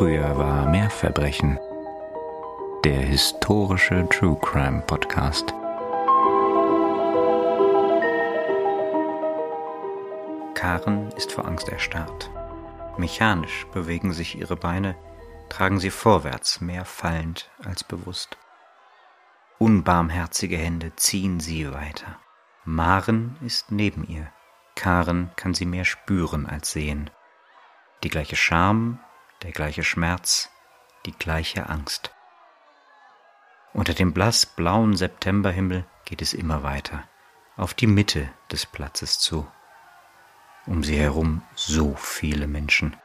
Früher war mehr Verbrechen. Der historische True Crime Podcast. Karen ist vor Angst erstarrt. Mechanisch bewegen sich ihre Beine, tragen sie vorwärts, mehr fallend als bewusst. Unbarmherzige Hände ziehen sie weiter. Maren ist neben ihr. Karen kann sie mehr spüren als sehen. Die gleiche Scham, der gleiche Schmerz, die gleiche Angst. Unter dem blassblauen Septemberhimmel geht es immer weiter, auf die Mitte des Platzes zu. Um sie herum so viele Menschen.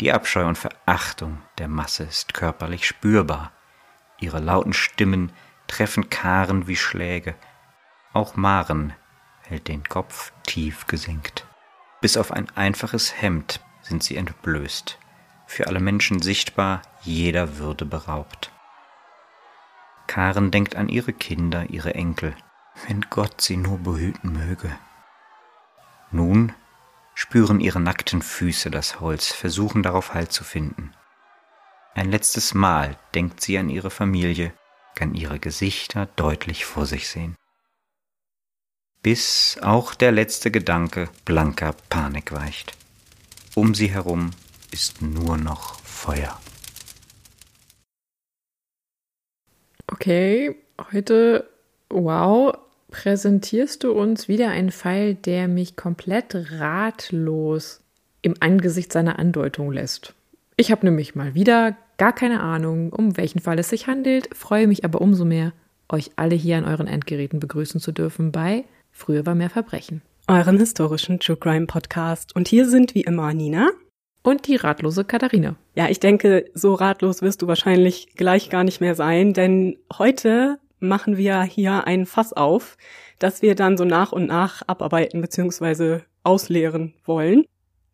Die Abscheu und Verachtung der Masse ist körperlich spürbar. Ihre lauten Stimmen treffen Karen wie Schläge. Auch Maren hält den Kopf tief gesenkt. Bis auf ein einfaches Hemd sind sie entblößt, für alle Menschen sichtbar, jeder Würde beraubt. Karen denkt an ihre Kinder, ihre Enkel, wenn Gott sie nur behüten möge. Nun spüren ihre nackten Füße das Holz, versuchen darauf Halt zu finden. Ein letztes Mal denkt sie an ihre Familie, kann ihre Gesichter deutlich vor sich sehen. Bis auch der letzte Gedanke blanker Panik weicht. Um sie herum ist nur noch Feuer. Okay, heute, wow, präsentierst du uns wieder einen Fall, der mich komplett ratlos im Angesicht seiner Andeutung lässt. Ich habe nämlich mal wieder gar keine Ahnung, um welchen Fall es sich handelt, freue mich aber umso mehr, euch alle hier an euren Endgeräten begrüßen zu dürfen bei Früher war mehr Verbrechen euren historischen True Crime Podcast. Und hier sind wie immer Nina. Und die ratlose Katharina. Ja, ich denke, so ratlos wirst du wahrscheinlich gleich gar nicht mehr sein, denn heute machen wir hier ein Fass auf, das wir dann so nach und nach abarbeiten bzw. ausleeren wollen.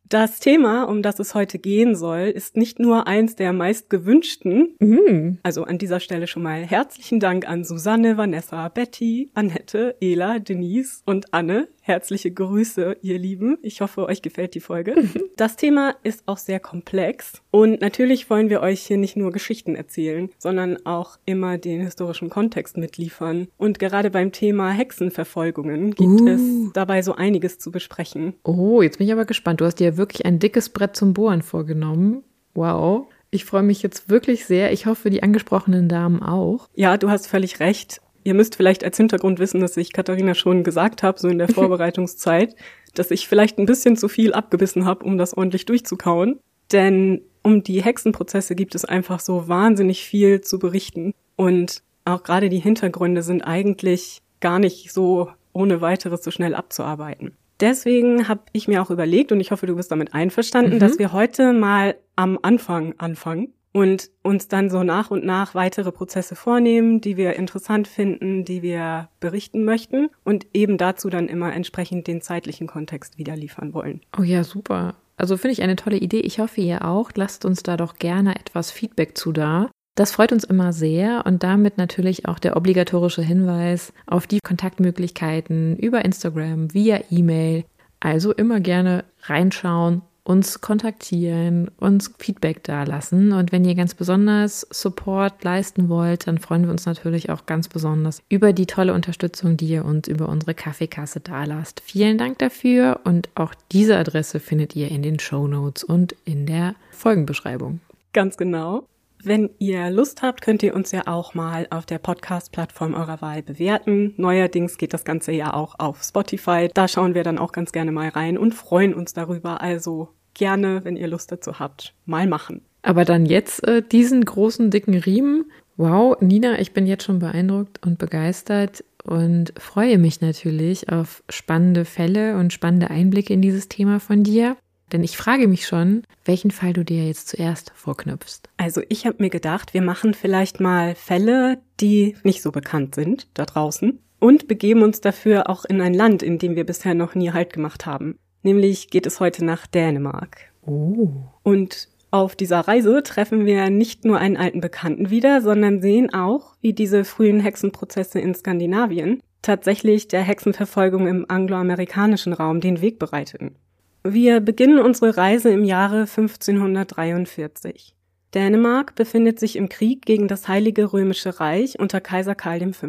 Das Thema, um das es heute gehen soll, ist nicht nur eins der meist gewünschten. Mhm. Also an dieser Stelle schon mal herzlichen Dank an Susanne, Vanessa, Betty, Annette, Ela, Denise und Anne. Herzliche Grüße, ihr Lieben. Ich hoffe, euch gefällt die Folge. Das Thema ist auch sehr komplex und natürlich wollen wir euch hier nicht nur Geschichten erzählen, sondern auch immer den historischen Kontext mitliefern. Und gerade beim Thema Hexenverfolgungen gibt uh. es dabei so einiges zu besprechen. Oh, jetzt bin ich aber gespannt. Du hast dir wirklich ein dickes Brett zum Bohren vorgenommen. Wow. Ich freue mich jetzt wirklich sehr. Ich hoffe, die angesprochenen Damen auch. Ja, du hast völlig recht. Ihr müsst vielleicht als Hintergrund wissen, dass ich Katharina schon gesagt habe, so in der Vorbereitungszeit, dass ich vielleicht ein bisschen zu viel abgebissen habe, um das ordentlich durchzukauen. Denn um die Hexenprozesse gibt es einfach so wahnsinnig viel zu berichten. Und auch gerade die Hintergründe sind eigentlich gar nicht so ohne weiteres so schnell abzuarbeiten. Deswegen habe ich mir auch überlegt, und ich hoffe, du bist damit einverstanden, mhm. dass wir heute mal am Anfang anfangen und uns dann so nach und nach weitere Prozesse vornehmen, die wir interessant finden, die wir berichten möchten und eben dazu dann immer entsprechend den zeitlichen Kontext wieder liefern wollen. Oh ja, super. Also finde ich eine tolle Idee. Ich hoffe, ihr auch. Lasst uns da doch gerne etwas Feedback zu da. Das freut uns immer sehr und damit natürlich auch der obligatorische Hinweis auf die Kontaktmöglichkeiten über Instagram, via E-Mail. Also immer gerne reinschauen uns kontaktieren, uns Feedback dalassen. Und wenn ihr ganz besonders Support leisten wollt, dann freuen wir uns natürlich auch ganz besonders über die tolle Unterstützung, die ihr uns über unsere Kaffeekasse dalasst. Vielen Dank dafür und auch diese Adresse findet ihr in den Show Notes und in der Folgenbeschreibung. Ganz genau. Wenn ihr Lust habt, könnt ihr uns ja auch mal auf der Podcast-Plattform eurer Wahl bewerten. Neuerdings geht das Ganze ja auch auf Spotify. Da schauen wir dann auch ganz gerne mal rein und freuen uns darüber. Also gerne, wenn ihr Lust dazu habt, mal machen. Aber dann jetzt äh, diesen großen, dicken Riemen. Wow, Nina, ich bin jetzt schon beeindruckt und begeistert und freue mich natürlich auf spannende Fälle und spannende Einblicke in dieses Thema von dir. Denn ich frage mich schon, welchen Fall du dir jetzt zuerst vorknüpfst. Also ich habe mir gedacht, wir machen vielleicht mal Fälle, die nicht so bekannt sind da draußen und begeben uns dafür auch in ein Land, in dem wir bisher noch nie Halt gemacht haben. Nämlich geht es heute nach Dänemark. Oh. Und auf dieser Reise treffen wir nicht nur einen alten Bekannten wieder, sondern sehen auch, wie diese frühen Hexenprozesse in Skandinavien tatsächlich der Hexenverfolgung im angloamerikanischen Raum den Weg bereiteten. Wir beginnen unsere Reise im Jahre 1543. Dänemark befindet sich im Krieg gegen das Heilige Römische Reich unter Kaiser Karl V.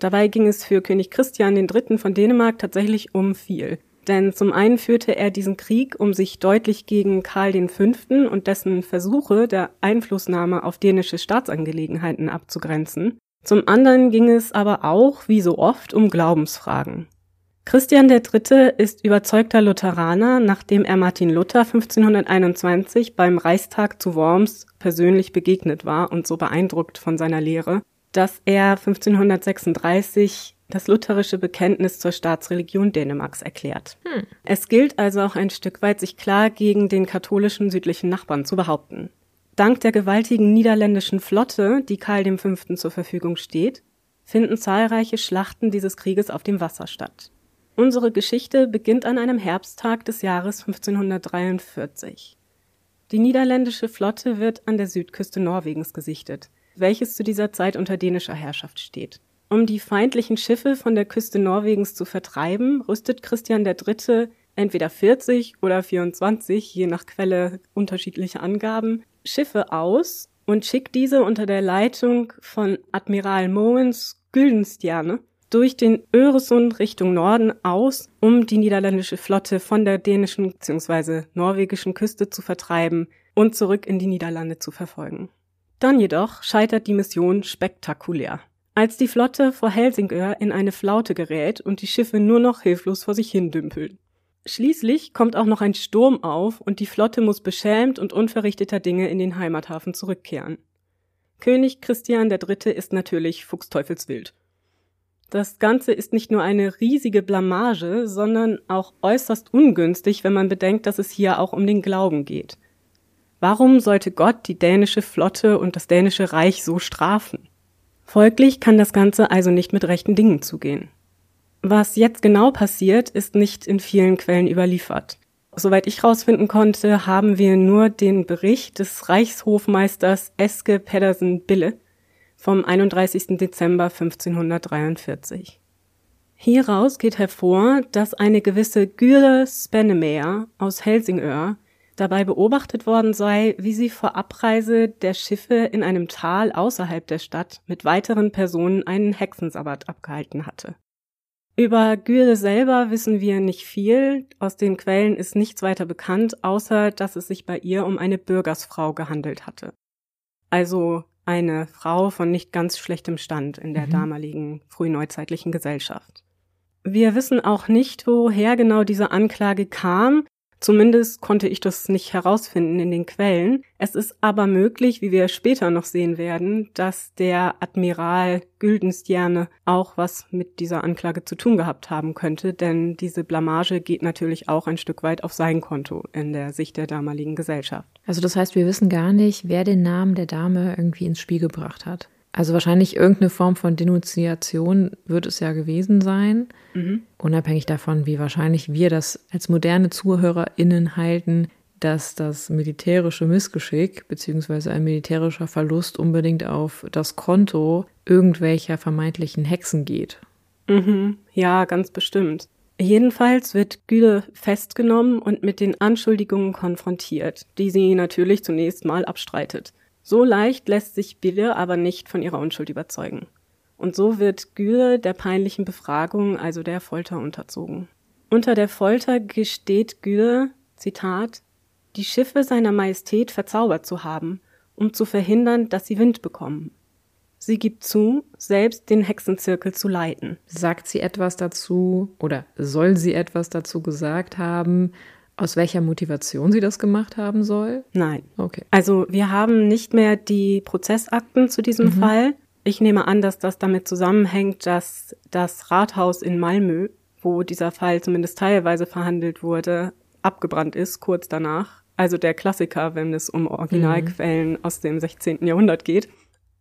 Dabei ging es für König Christian III. von Dänemark tatsächlich um viel. Denn zum einen führte er diesen Krieg, um sich deutlich gegen Karl V. und dessen Versuche der Einflussnahme auf dänische Staatsangelegenheiten abzugrenzen. Zum anderen ging es aber auch, wie so oft, um Glaubensfragen. Christian III. ist überzeugter Lutheraner, nachdem er Martin Luther 1521 beim Reichstag zu Worms persönlich begegnet war und so beeindruckt von seiner Lehre, dass er 1536 das lutherische Bekenntnis zur Staatsreligion Dänemarks erklärt. Hm. Es gilt also auch ein Stück weit, sich klar gegen den katholischen südlichen Nachbarn zu behaupten. Dank der gewaltigen niederländischen Flotte, die Karl V. zur Verfügung steht, finden zahlreiche Schlachten dieses Krieges auf dem Wasser statt. Unsere Geschichte beginnt an einem Herbsttag des Jahres 1543. Die niederländische Flotte wird an der Südküste Norwegens gesichtet, welches zu dieser Zeit unter dänischer Herrschaft steht. Um die feindlichen Schiffe von der Küste Norwegens zu vertreiben, rüstet Christian III. entweder 40 oder 24, je nach Quelle unterschiedliche Angaben, Schiffe aus und schickt diese unter der Leitung von Admiral Mogens Güldenstjerne durch den Öresund Richtung Norden aus, um die niederländische Flotte von der dänischen bzw. norwegischen Küste zu vertreiben und zurück in die Niederlande zu verfolgen. Dann jedoch scheitert die Mission spektakulär. Als die Flotte vor Helsingör in eine Flaute gerät und die Schiffe nur noch hilflos vor sich hin dümpeln. Schließlich kommt auch noch ein Sturm auf und die Flotte muss beschämt und unverrichteter Dinge in den Heimathafen zurückkehren. König Christian III. ist natürlich fuchsteufelswild das Ganze ist nicht nur eine riesige Blamage, sondern auch äußerst ungünstig, wenn man bedenkt, dass es hier auch um den Glauben geht. Warum sollte Gott die dänische Flotte und das dänische Reich so strafen? Folglich kann das Ganze also nicht mit rechten Dingen zugehen. Was jetzt genau passiert, ist nicht in vielen Quellen überliefert. Soweit ich herausfinden konnte, haben wir nur den Bericht des Reichshofmeisters Eske Pedersen Bille, vom 31. Dezember 1543. Hieraus geht hervor, dass eine gewisse Gyre Spennemeer aus Helsingör dabei beobachtet worden sei, wie sie vor Abreise der Schiffe in einem Tal außerhalb der Stadt mit weiteren Personen einen Hexensabbat abgehalten hatte. Über Gyre selber wissen wir nicht viel, aus den Quellen ist nichts weiter bekannt, außer dass es sich bei ihr um eine Bürgersfrau gehandelt hatte. Also eine Frau von nicht ganz schlechtem Stand in der mhm. damaligen frühneuzeitlichen Gesellschaft. Wir wissen auch nicht, woher genau diese Anklage kam. Zumindest konnte ich das nicht herausfinden in den Quellen. Es ist aber möglich, wie wir später noch sehen werden, dass der Admiral Güldenstjerne auch was mit dieser Anklage zu tun gehabt haben könnte, denn diese Blamage geht natürlich auch ein Stück weit auf sein Konto in der Sicht der damaligen Gesellschaft. Also das heißt, wir wissen gar nicht, wer den Namen der Dame irgendwie ins Spiel gebracht hat. Also wahrscheinlich irgendeine Form von Denunziation wird es ja gewesen sein, mhm. unabhängig davon, wie wahrscheinlich wir das als moderne ZuhörerInnen halten, dass das militärische Missgeschick beziehungsweise ein militärischer Verlust unbedingt auf das Konto irgendwelcher vermeintlichen Hexen geht. Mhm. Ja, ganz bestimmt. Jedenfalls wird Güle festgenommen und mit den Anschuldigungen konfrontiert, die sie natürlich zunächst mal abstreitet. So leicht lässt sich Bille aber nicht von ihrer Unschuld überzeugen. Und so wird Güle der peinlichen Befragung, also der Folter, unterzogen. Unter der Folter gesteht Güle, Zitat, die Schiffe seiner Majestät verzaubert zu haben, um zu verhindern, dass sie Wind bekommen. Sie gibt zu, selbst den Hexenzirkel zu leiten. Sagt sie etwas dazu oder soll sie etwas dazu gesagt haben, aus welcher Motivation sie das gemacht haben soll? Nein. Okay. Also wir haben nicht mehr die Prozessakten zu diesem mhm. Fall. Ich nehme an, dass das damit zusammenhängt, dass das Rathaus in Malmö, wo dieser Fall zumindest teilweise verhandelt wurde, abgebrannt ist kurz danach. Also der Klassiker, wenn es um Originalquellen mhm. aus dem 16. Jahrhundert geht.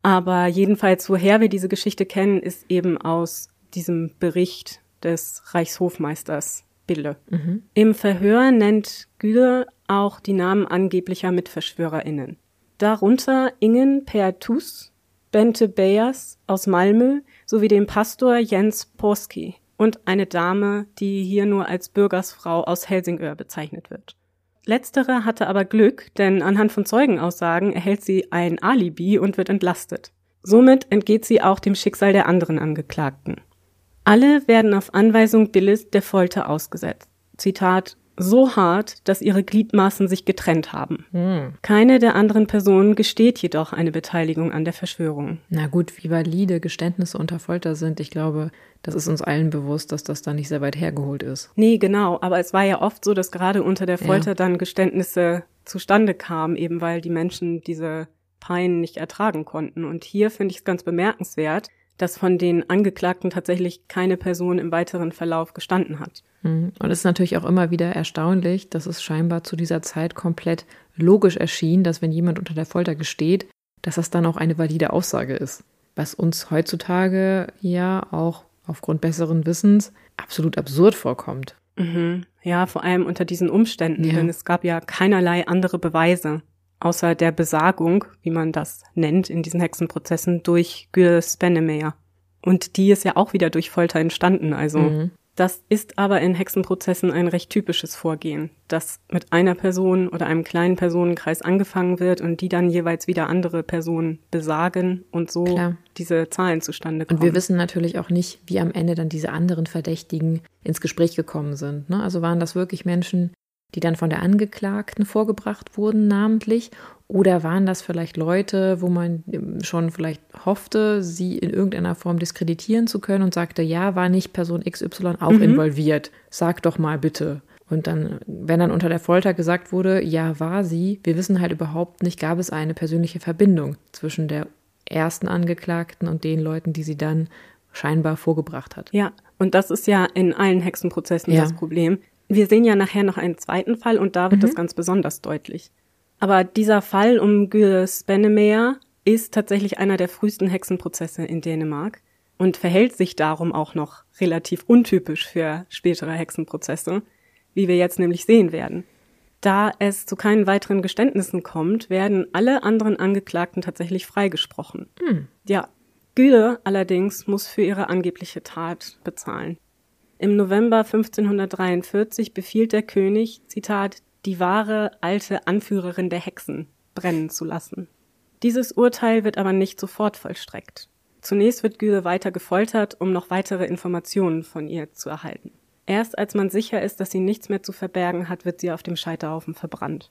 Aber jedenfalls, woher wir diese Geschichte kennen, ist eben aus diesem Bericht des Reichshofmeisters Bille. Mhm. Im Verhör nennt Güle auch die Namen angeblicher MitverschwörerInnen. Darunter Ingen Pertus, Bente Beyers aus Malmö sowie den Pastor Jens Porski. und eine Dame, die hier nur als Bürgersfrau aus Helsingör bezeichnet wird. Letztere hatte aber Glück, denn anhand von Zeugenaussagen erhält sie ein Alibi und wird entlastet. Somit entgeht sie auch dem Schicksal der anderen Angeklagten. Alle werden auf Anweisung Billis der Folter ausgesetzt. Zitat so hart, dass ihre Gliedmaßen sich getrennt haben. Hm. Keine der anderen Personen gesteht jedoch eine Beteiligung an der Verschwörung. Na gut, wie valide Geständnisse unter Folter sind, ich glaube, das ist uns allen bewusst, dass das da nicht sehr weit hergeholt ist. Nee, genau, aber es war ja oft so, dass gerade unter der Folter ja. dann Geständnisse zustande kamen, eben weil die Menschen diese Pein nicht ertragen konnten. Und hier finde ich es ganz bemerkenswert, dass von den Angeklagten tatsächlich keine Person im weiteren Verlauf gestanden hat. Mhm. Und es ist natürlich auch immer wieder erstaunlich, dass es scheinbar zu dieser Zeit komplett logisch erschien, dass wenn jemand unter der Folter gesteht, dass das dann auch eine valide Aussage ist. Was uns heutzutage ja auch aufgrund besseren Wissens absolut absurd vorkommt. Mhm. Ja, vor allem unter diesen Umständen, ja. denn es gab ja keinerlei andere Beweise außer der Besagung, wie man das nennt in diesen Hexenprozessen, durch Gül Spennemeyer. Und die ist ja auch wieder durch Folter entstanden. Also mhm. das ist aber in Hexenprozessen ein recht typisches Vorgehen, dass mit einer Person oder einem kleinen Personenkreis angefangen wird und die dann jeweils wieder andere Personen besagen und so Klar. diese Zahlen zustande kommen. Und wir wissen natürlich auch nicht, wie am Ende dann diese anderen Verdächtigen ins Gespräch gekommen sind. Ne? Also waren das wirklich Menschen, die dann von der Angeklagten vorgebracht wurden, namentlich? Oder waren das vielleicht Leute, wo man schon vielleicht hoffte, sie in irgendeiner Form diskreditieren zu können und sagte, ja, war nicht Person XY auch mhm. involviert? Sag doch mal bitte. Und dann, wenn dann unter der Folter gesagt wurde, ja, war sie, wir wissen halt überhaupt nicht, gab es eine persönliche Verbindung zwischen der ersten Angeklagten und den Leuten, die sie dann scheinbar vorgebracht hat. Ja, und das ist ja in allen Hexenprozessen ja. das Problem. Wir sehen ja nachher noch einen zweiten Fall und da wird mhm. das ganz besonders deutlich. Aber dieser Fall um Gilles Bennemeyer ist tatsächlich einer der frühesten Hexenprozesse in Dänemark und verhält sich darum auch noch relativ untypisch für spätere Hexenprozesse, wie wir jetzt nämlich sehen werden. Da es zu keinen weiteren Geständnissen kommt, werden alle anderen Angeklagten tatsächlich freigesprochen. Hm. Ja, Güle allerdings muss für ihre angebliche Tat bezahlen. Im November 1543 befiehlt der König, Zitat, die wahre alte Anführerin der Hexen brennen zu lassen. Dieses Urteil wird aber nicht sofort vollstreckt. Zunächst wird Güle weiter gefoltert, um noch weitere Informationen von ihr zu erhalten. Erst als man sicher ist, dass sie nichts mehr zu verbergen hat, wird sie auf dem Scheiterhaufen verbrannt.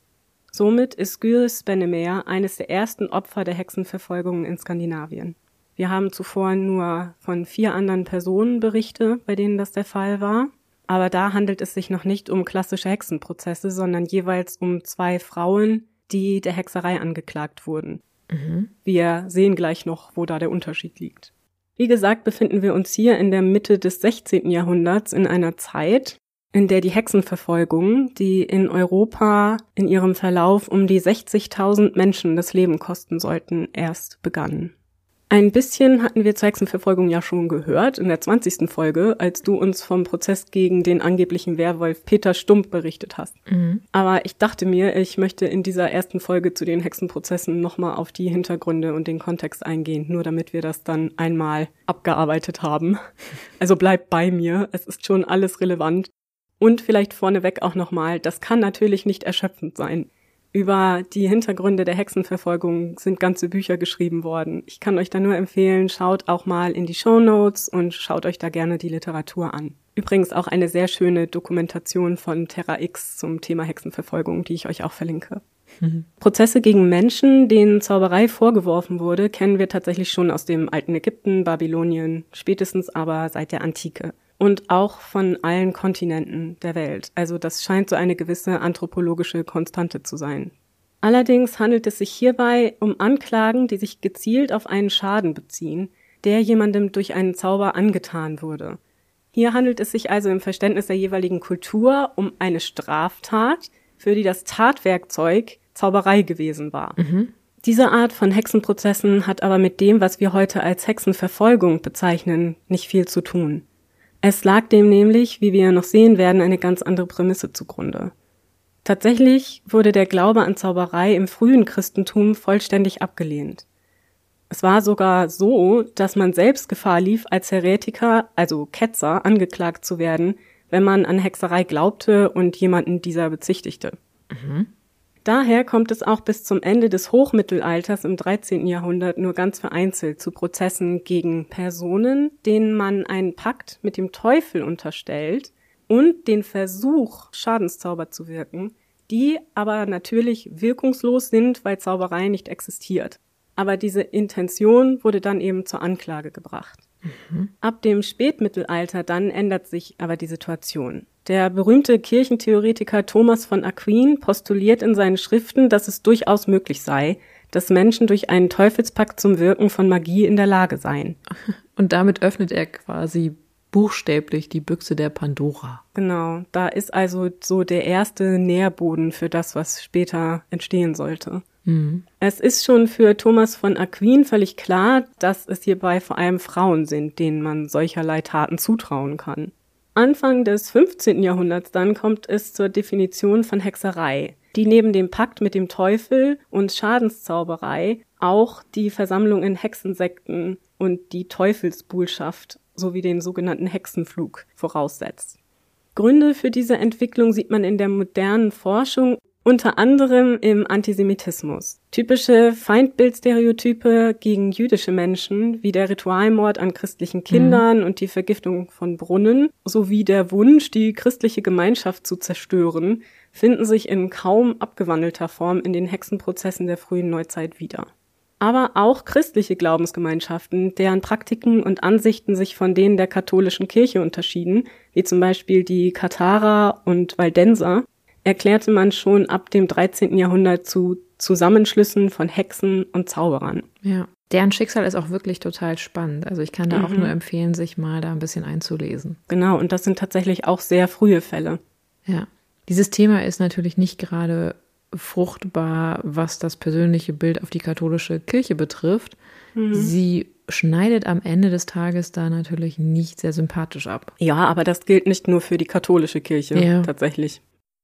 Somit ist Gyre Spennemeyer eines der ersten Opfer der Hexenverfolgungen in Skandinavien. Wir haben zuvor nur von vier anderen Personen Berichte, bei denen das der Fall war. Aber da handelt es sich noch nicht um klassische Hexenprozesse, sondern jeweils um zwei Frauen, die der Hexerei angeklagt wurden. Mhm. Wir sehen gleich noch, wo da der Unterschied liegt. Wie gesagt, befinden wir uns hier in der Mitte des 16. Jahrhunderts in einer Zeit, in der die Hexenverfolgung, die in Europa in ihrem Verlauf um die 60.000 Menschen das Leben kosten sollten, erst begann. Ein bisschen hatten wir zur Hexenverfolgung ja schon gehört in der 20. Folge, als du uns vom Prozess gegen den angeblichen Werwolf Peter Stump berichtet hast. Mhm. Aber ich dachte mir, ich möchte in dieser ersten Folge zu den Hexenprozessen nochmal auf die Hintergründe und den Kontext eingehen, nur damit wir das dann einmal abgearbeitet haben. Also bleib bei mir, es ist schon alles relevant. Und vielleicht vorneweg auch nochmal, das kann natürlich nicht erschöpfend sein. Über die Hintergründe der Hexenverfolgung sind ganze Bücher geschrieben worden. Ich kann euch da nur empfehlen, schaut auch mal in die Show Notes und schaut euch da gerne die Literatur an. Übrigens auch eine sehr schöne Dokumentation von Terra X zum Thema Hexenverfolgung, die ich euch auch verlinke. Mhm. Prozesse gegen Menschen, denen Zauberei vorgeworfen wurde, kennen wir tatsächlich schon aus dem alten Ägypten, Babylonien, spätestens aber seit der Antike und auch von allen Kontinenten der Welt. Also das scheint so eine gewisse anthropologische Konstante zu sein. Allerdings handelt es sich hierbei um Anklagen, die sich gezielt auf einen Schaden beziehen, der jemandem durch einen Zauber angetan wurde. Hier handelt es sich also im Verständnis der jeweiligen Kultur um eine Straftat, für die das Tatwerkzeug Zauberei gewesen war. Mhm. Diese Art von Hexenprozessen hat aber mit dem, was wir heute als Hexenverfolgung bezeichnen, nicht viel zu tun. Es lag dem nämlich, wie wir noch sehen werden, eine ganz andere Prämisse zugrunde. Tatsächlich wurde der Glaube an Zauberei im frühen Christentum vollständig abgelehnt. Es war sogar so, dass man selbst Gefahr lief, als Heretiker, also Ketzer, angeklagt zu werden, wenn man an Hexerei glaubte und jemanden dieser bezichtigte. Mhm. Daher kommt es auch bis zum Ende des Hochmittelalters im 13. Jahrhundert nur ganz vereinzelt zu Prozessen gegen Personen, denen man einen Pakt mit dem Teufel unterstellt und den Versuch, Schadenszauber zu wirken, die aber natürlich wirkungslos sind, weil Zauberei nicht existiert. Aber diese Intention wurde dann eben zur Anklage gebracht. Mhm. Ab dem Spätmittelalter dann ändert sich aber die Situation. Der berühmte Kirchentheoretiker Thomas von Aquin postuliert in seinen Schriften, dass es durchaus möglich sei, dass Menschen durch einen Teufelspakt zum Wirken von Magie in der Lage seien. Und damit öffnet er quasi buchstäblich die Büchse der Pandora. Genau, da ist also so der erste Nährboden für das, was später entstehen sollte. Mhm. Es ist schon für Thomas von Aquin völlig klar, dass es hierbei vor allem Frauen sind, denen man solcherlei Taten zutrauen kann. Anfang des 15. Jahrhunderts dann kommt es zur Definition von Hexerei, die neben dem Pakt mit dem Teufel und Schadenszauberei auch die Versammlung in Hexensekten und die Teufelsbuhlschaft sowie den sogenannten Hexenflug voraussetzt. Gründe für diese Entwicklung sieht man in der modernen Forschung unter anderem im Antisemitismus. Typische Feindbildstereotype gegen jüdische Menschen, wie der Ritualmord an christlichen Kindern mhm. und die Vergiftung von Brunnen, sowie der Wunsch, die christliche Gemeinschaft zu zerstören, finden sich in kaum abgewandelter Form in den Hexenprozessen der frühen Neuzeit wieder. Aber auch christliche Glaubensgemeinschaften, deren Praktiken und Ansichten sich von denen der katholischen Kirche unterschieden, wie zum Beispiel die Katharer und Waldenser, erklärte man schon ab dem 13. Jahrhundert zu Zusammenschlüssen von Hexen und Zauberern. Ja. Deren Schicksal ist auch wirklich total spannend. Also ich kann da mhm. auch nur empfehlen, sich mal da ein bisschen einzulesen. Genau, und das sind tatsächlich auch sehr frühe Fälle. Ja. Dieses Thema ist natürlich nicht gerade fruchtbar, was das persönliche Bild auf die katholische Kirche betrifft. Mhm. Sie schneidet am Ende des Tages da natürlich nicht sehr sympathisch ab. Ja, aber das gilt nicht nur für die katholische Kirche ja. tatsächlich.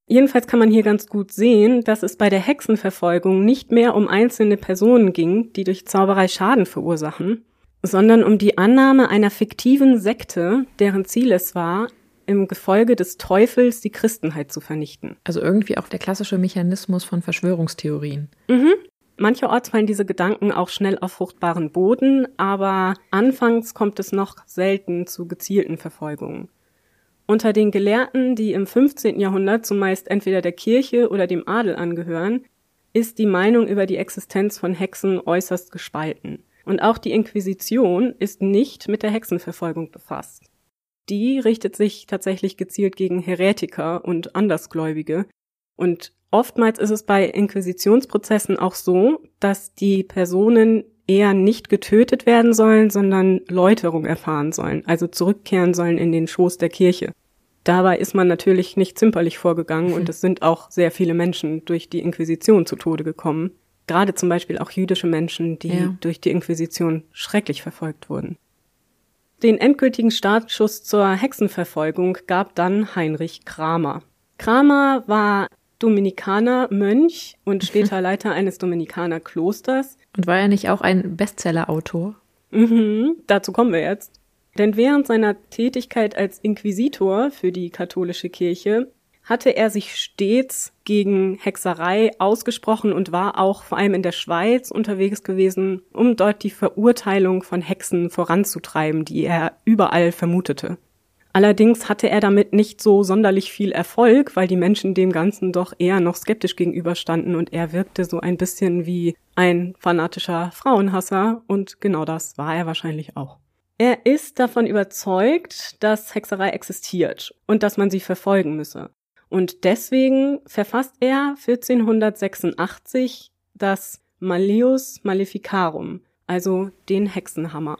Jedenfalls kann man hier ganz gut sehen, dass es bei der Hexenverfolgung nicht mehr um einzelne Personen ging, die durch Zauberei Schaden verursachen, sondern um die Annahme einer fiktiven Sekte, deren Ziel es war, im Gefolge des Teufels die Christenheit zu vernichten. Also irgendwie auch der klassische Mechanismus von Verschwörungstheorien. Mhm. Mancherorts fallen diese Gedanken auch schnell auf fruchtbaren Boden, aber anfangs kommt es noch selten zu gezielten Verfolgungen. Unter den Gelehrten, die im 15. Jahrhundert zumeist entweder der Kirche oder dem Adel angehören, ist die Meinung über die Existenz von Hexen äußerst gespalten. Und auch die Inquisition ist nicht mit der Hexenverfolgung befasst. Die richtet sich tatsächlich gezielt gegen Heretiker und Andersgläubige. Und oftmals ist es bei Inquisitionsprozessen auch so, dass die Personen eher nicht getötet werden sollen, sondern Läuterung erfahren sollen, also zurückkehren sollen in den Schoß der Kirche. Dabei ist man natürlich nicht zimperlich vorgegangen und es sind auch sehr viele Menschen durch die Inquisition zu Tode gekommen. Gerade zum Beispiel auch jüdische Menschen, die ja. durch die Inquisition schrecklich verfolgt wurden. Den endgültigen Startschuss zur Hexenverfolgung gab dann Heinrich Kramer. Kramer war Dominikaner, Mönch und später Leiter eines Dominikanerklosters. Und war er nicht auch ein Bestsellerautor? Mhm, dazu kommen wir jetzt. Denn während seiner Tätigkeit als Inquisitor für die katholische Kirche hatte er sich stets gegen Hexerei ausgesprochen und war auch vor allem in der Schweiz unterwegs gewesen, um dort die Verurteilung von Hexen voranzutreiben, die er überall vermutete. Allerdings hatte er damit nicht so sonderlich viel Erfolg, weil die Menschen dem Ganzen doch eher noch skeptisch gegenüberstanden und er wirkte so ein bisschen wie ein fanatischer Frauenhasser und genau das war er wahrscheinlich auch. Er ist davon überzeugt, dass Hexerei existiert und dass man sie verfolgen müsse. Und deswegen verfasst er 1486 das Malleus Maleficarum, also den Hexenhammer.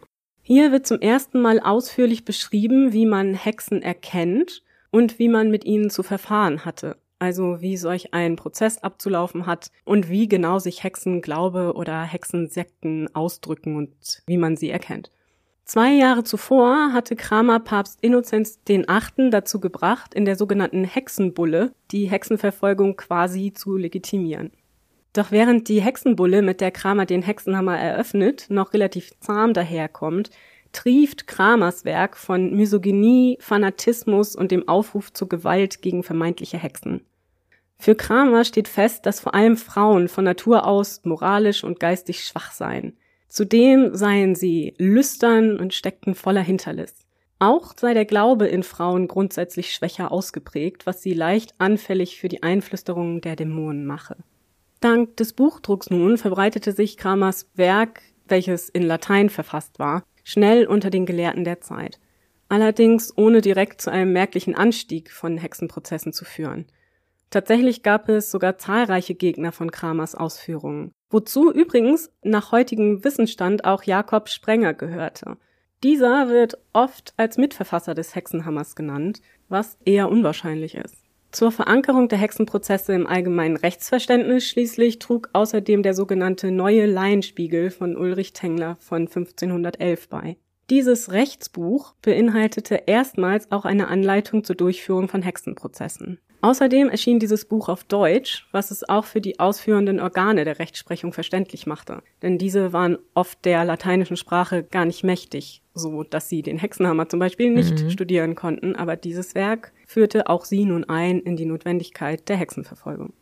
Hier wird zum ersten Mal ausführlich beschrieben, wie man Hexen erkennt und wie man mit ihnen zu verfahren hatte. Also wie solch ein Prozess abzulaufen hat und wie genau sich Hexenglaube oder Hexensekten ausdrücken und wie man sie erkennt. Zwei Jahre zuvor hatte Kramer Papst Innozenz den Achten dazu gebracht, in der sogenannten Hexenbulle die Hexenverfolgung quasi zu legitimieren. Doch während die Hexenbulle, mit der Kramer den Hexenhammer eröffnet, noch relativ zahm daherkommt, trieft Kramers Werk von Misogynie, Fanatismus und dem Aufruf zur Gewalt gegen vermeintliche Hexen. Für Kramer steht fest, dass vor allem Frauen von Natur aus moralisch und geistig schwach seien. Zudem seien sie lüstern und steckten voller Hinterlist. Auch sei der Glaube in Frauen grundsätzlich schwächer ausgeprägt, was sie leicht anfällig für die Einflüsterungen der Dämonen mache. Dank des Buchdrucks nun verbreitete sich Kramers Werk, welches in Latein verfasst war, schnell unter den Gelehrten der Zeit. Allerdings ohne direkt zu einem merklichen Anstieg von Hexenprozessen zu führen. Tatsächlich gab es sogar zahlreiche Gegner von Kramers Ausführungen, wozu übrigens nach heutigem Wissensstand auch Jakob Sprenger gehörte. Dieser wird oft als Mitverfasser des Hexenhammers genannt, was eher unwahrscheinlich ist. Zur Verankerung der Hexenprozesse im allgemeinen Rechtsverständnis schließlich trug außerdem der sogenannte Neue Laienspiegel von Ulrich Tengler von 1511 bei. Dieses Rechtsbuch beinhaltete erstmals auch eine Anleitung zur Durchführung von Hexenprozessen. Außerdem erschien dieses Buch auf Deutsch, was es auch für die ausführenden Organe der Rechtsprechung verständlich machte, denn diese waren oft der lateinischen Sprache gar nicht mächtig, so dass sie den Hexenhammer zum Beispiel nicht mhm. studieren konnten, aber dieses Werk führte auch sie nun ein in die Notwendigkeit der Hexenverfolgung.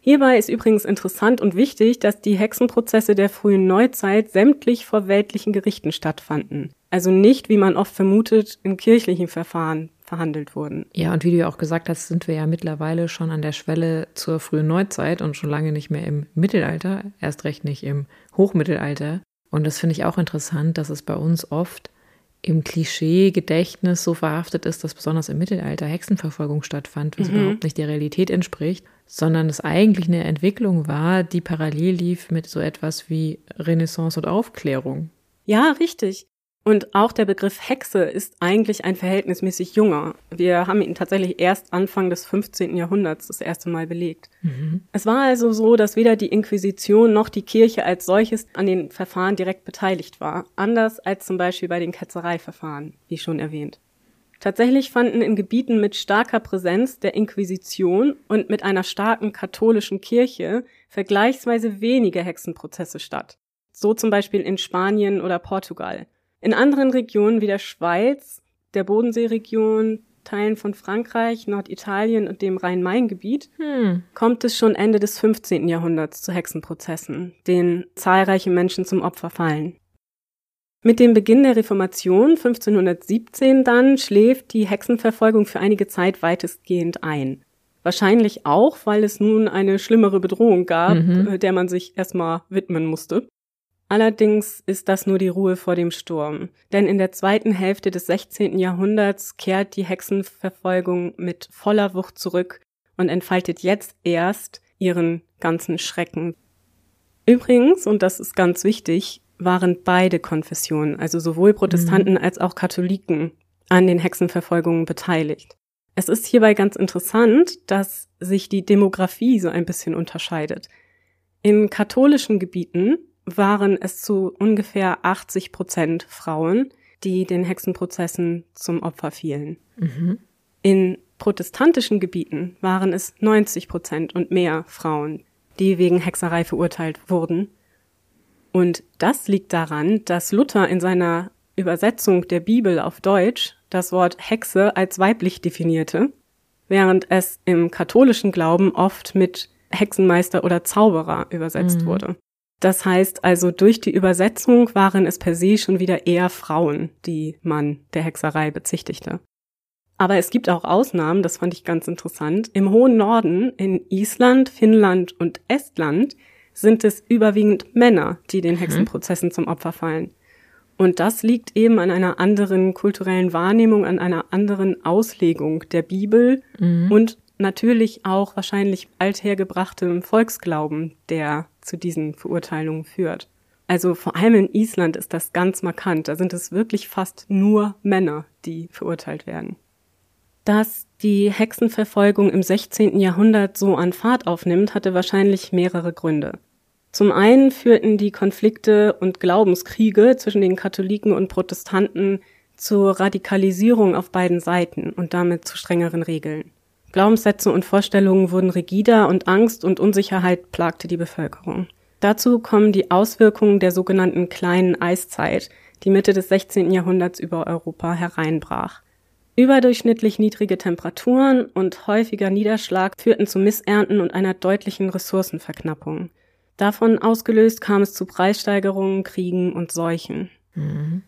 Hierbei ist übrigens interessant und wichtig, dass die Hexenprozesse der frühen Neuzeit sämtlich vor weltlichen Gerichten stattfanden. Also nicht, wie man oft vermutet, in kirchlichen Verfahren verhandelt wurden. Ja, und wie du ja auch gesagt hast, sind wir ja mittlerweile schon an der Schwelle zur frühen Neuzeit und schon lange nicht mehr im Mittelalter, erst recht nicht im Hochmittelalter. Und das finde ich auch interessant, dass es bei uns oft im Klischee-Gedächtnis so verhaftet ist, dass besonders im Mittelalter Hexenverfolgung stattfand, was mhm. überhaupt nicht der Realität entspricht, sondern es eigentlich eine Entwicklung war, die parallel lief mit so etwas wie Renaissance und Aufklärung. Ja, richtig. Und auch der Begriff Hexe ist eigentlich ein verhältnismäßig junger. Wir haben ihn tatsächlich erst Anfang des 15. Jahrhunderts das erste Mal belegt. Mhm. Es war also so, dass weder die Inquisition noch die Kirche als solches an den Verfahren direkt beteiligt war, anders als zum Beispiel bei den Ketzereiverfahren, wie schon erwähnt. Tatsächlich fanden in Gebieten mit starker Präsenz der Inquisition und mit einer starken katholischen Kirche vergleichsweise wenige Hexenprozesse statt. So zum Beispiel in Spanien oder Portugal. In anderen Regionen wie der Schweiz, der Bodenseeregion, Teilen von Frankreich, Norditalien und dem Rhein-Main-Gebiet hm. kommt es schon Ende des 15. Jahrhunderts zu Hexenprozessen, denen zahlreiche Menschen zum Opfer fallen. Mit dem Beginn der Reformation 1517 dann schläft die Hexenverfolgung für einige Zeit weitestgehend ein. Wahrscheinlich auch, weil es nun eine schlimmere Bedrohung gab, mhm. der man sich erstmal widmen musste. Allerdings ist das nur die Ruhe vor dem Sturm, denn in der zweiten Hälfte des 16. Jahrhunderts kehrt die Hexenverfolgung mit voller Wucht zurück und entfaltet jetzt erst ihren ganzen Schrecken. Übrigens, und das ist ganz wichtig, waren beide Konfessionen, also sowohl Protestanten mhm. als auch Katholiken, an den Hexenverfolgungen beteiligt. Es ist hierbei ganz interessant, dass sich die Demografie so ein bisschen unterscheidet. In katholischen Gebieten waren es zu ungefähr 80 Prozent Frauen, die den Hexenprozessen zum Opfer fielen. Mhm. In protestantischen Gebieten waren es 90 Prozent und mehr Frauen, die wegen Hexerei verurteilt wurden. Und das liegt daran, dass Luther in seiner Übersetzung der Bibel auf Deutsch das Wort Hexe als weiblich definierte, während es im katholischen Glauben oft mit Hexenmeister oder Zauberer übersetzt mhm. wurde. Das heißt also, durch die Übersetzung waren es per se schon wieder eher Frauen, die man der Hexerei bezichtigte. Aber es gibt auch Ausnahmen, das fand ich ganz interessant. Im hohen Norden, in Island, Finnland und Estland, sind es überwiegend Männer, die den mhm. Hexenprozessen zum Opfer fallen. Und das liegt eben an einer anderen kulturellen Wahrnehmung, an einer anderen Auslegung der Bibel mhm. und natürlich auch wahrscheinlich althergebrachtem Volksglauben, der zu diesen Verurteilungen führt. Also vor allem in Island ist das ganz markant. Da sind es wirklich fast nur Männer, die verurteilt werden. Dass die Hexenverfolgung im 16. Jahrhundert so an Fahrt aufnimmt, hatte wahrscheinlich mehrere Gründe. Zum einen führten die Konflikte und Glaubenskriege zwischen den Katholiken und Protestanten zur Radikalisierung auf beiden Seiten und damit zu strengeren Regeln. Glaubenssätze und Vorstellungen wurden rigider und Angst und Unsicherheit plagte die Bevölkerung. Dazu kommen die Auswirkungen der sogenannten kleinen Eiszeit, die Mitte des 16. Jahrhunderts über Europa hereinbrach. Überdurchschnittlich niedrige Temperaturen und häufiger Niederschlag führten zu Missernten und einer deutlichen Ressourcenverknappung. Davon ausgelöst kam es zu Preissteigerungen, Kriegen und Seuchen. Mhm.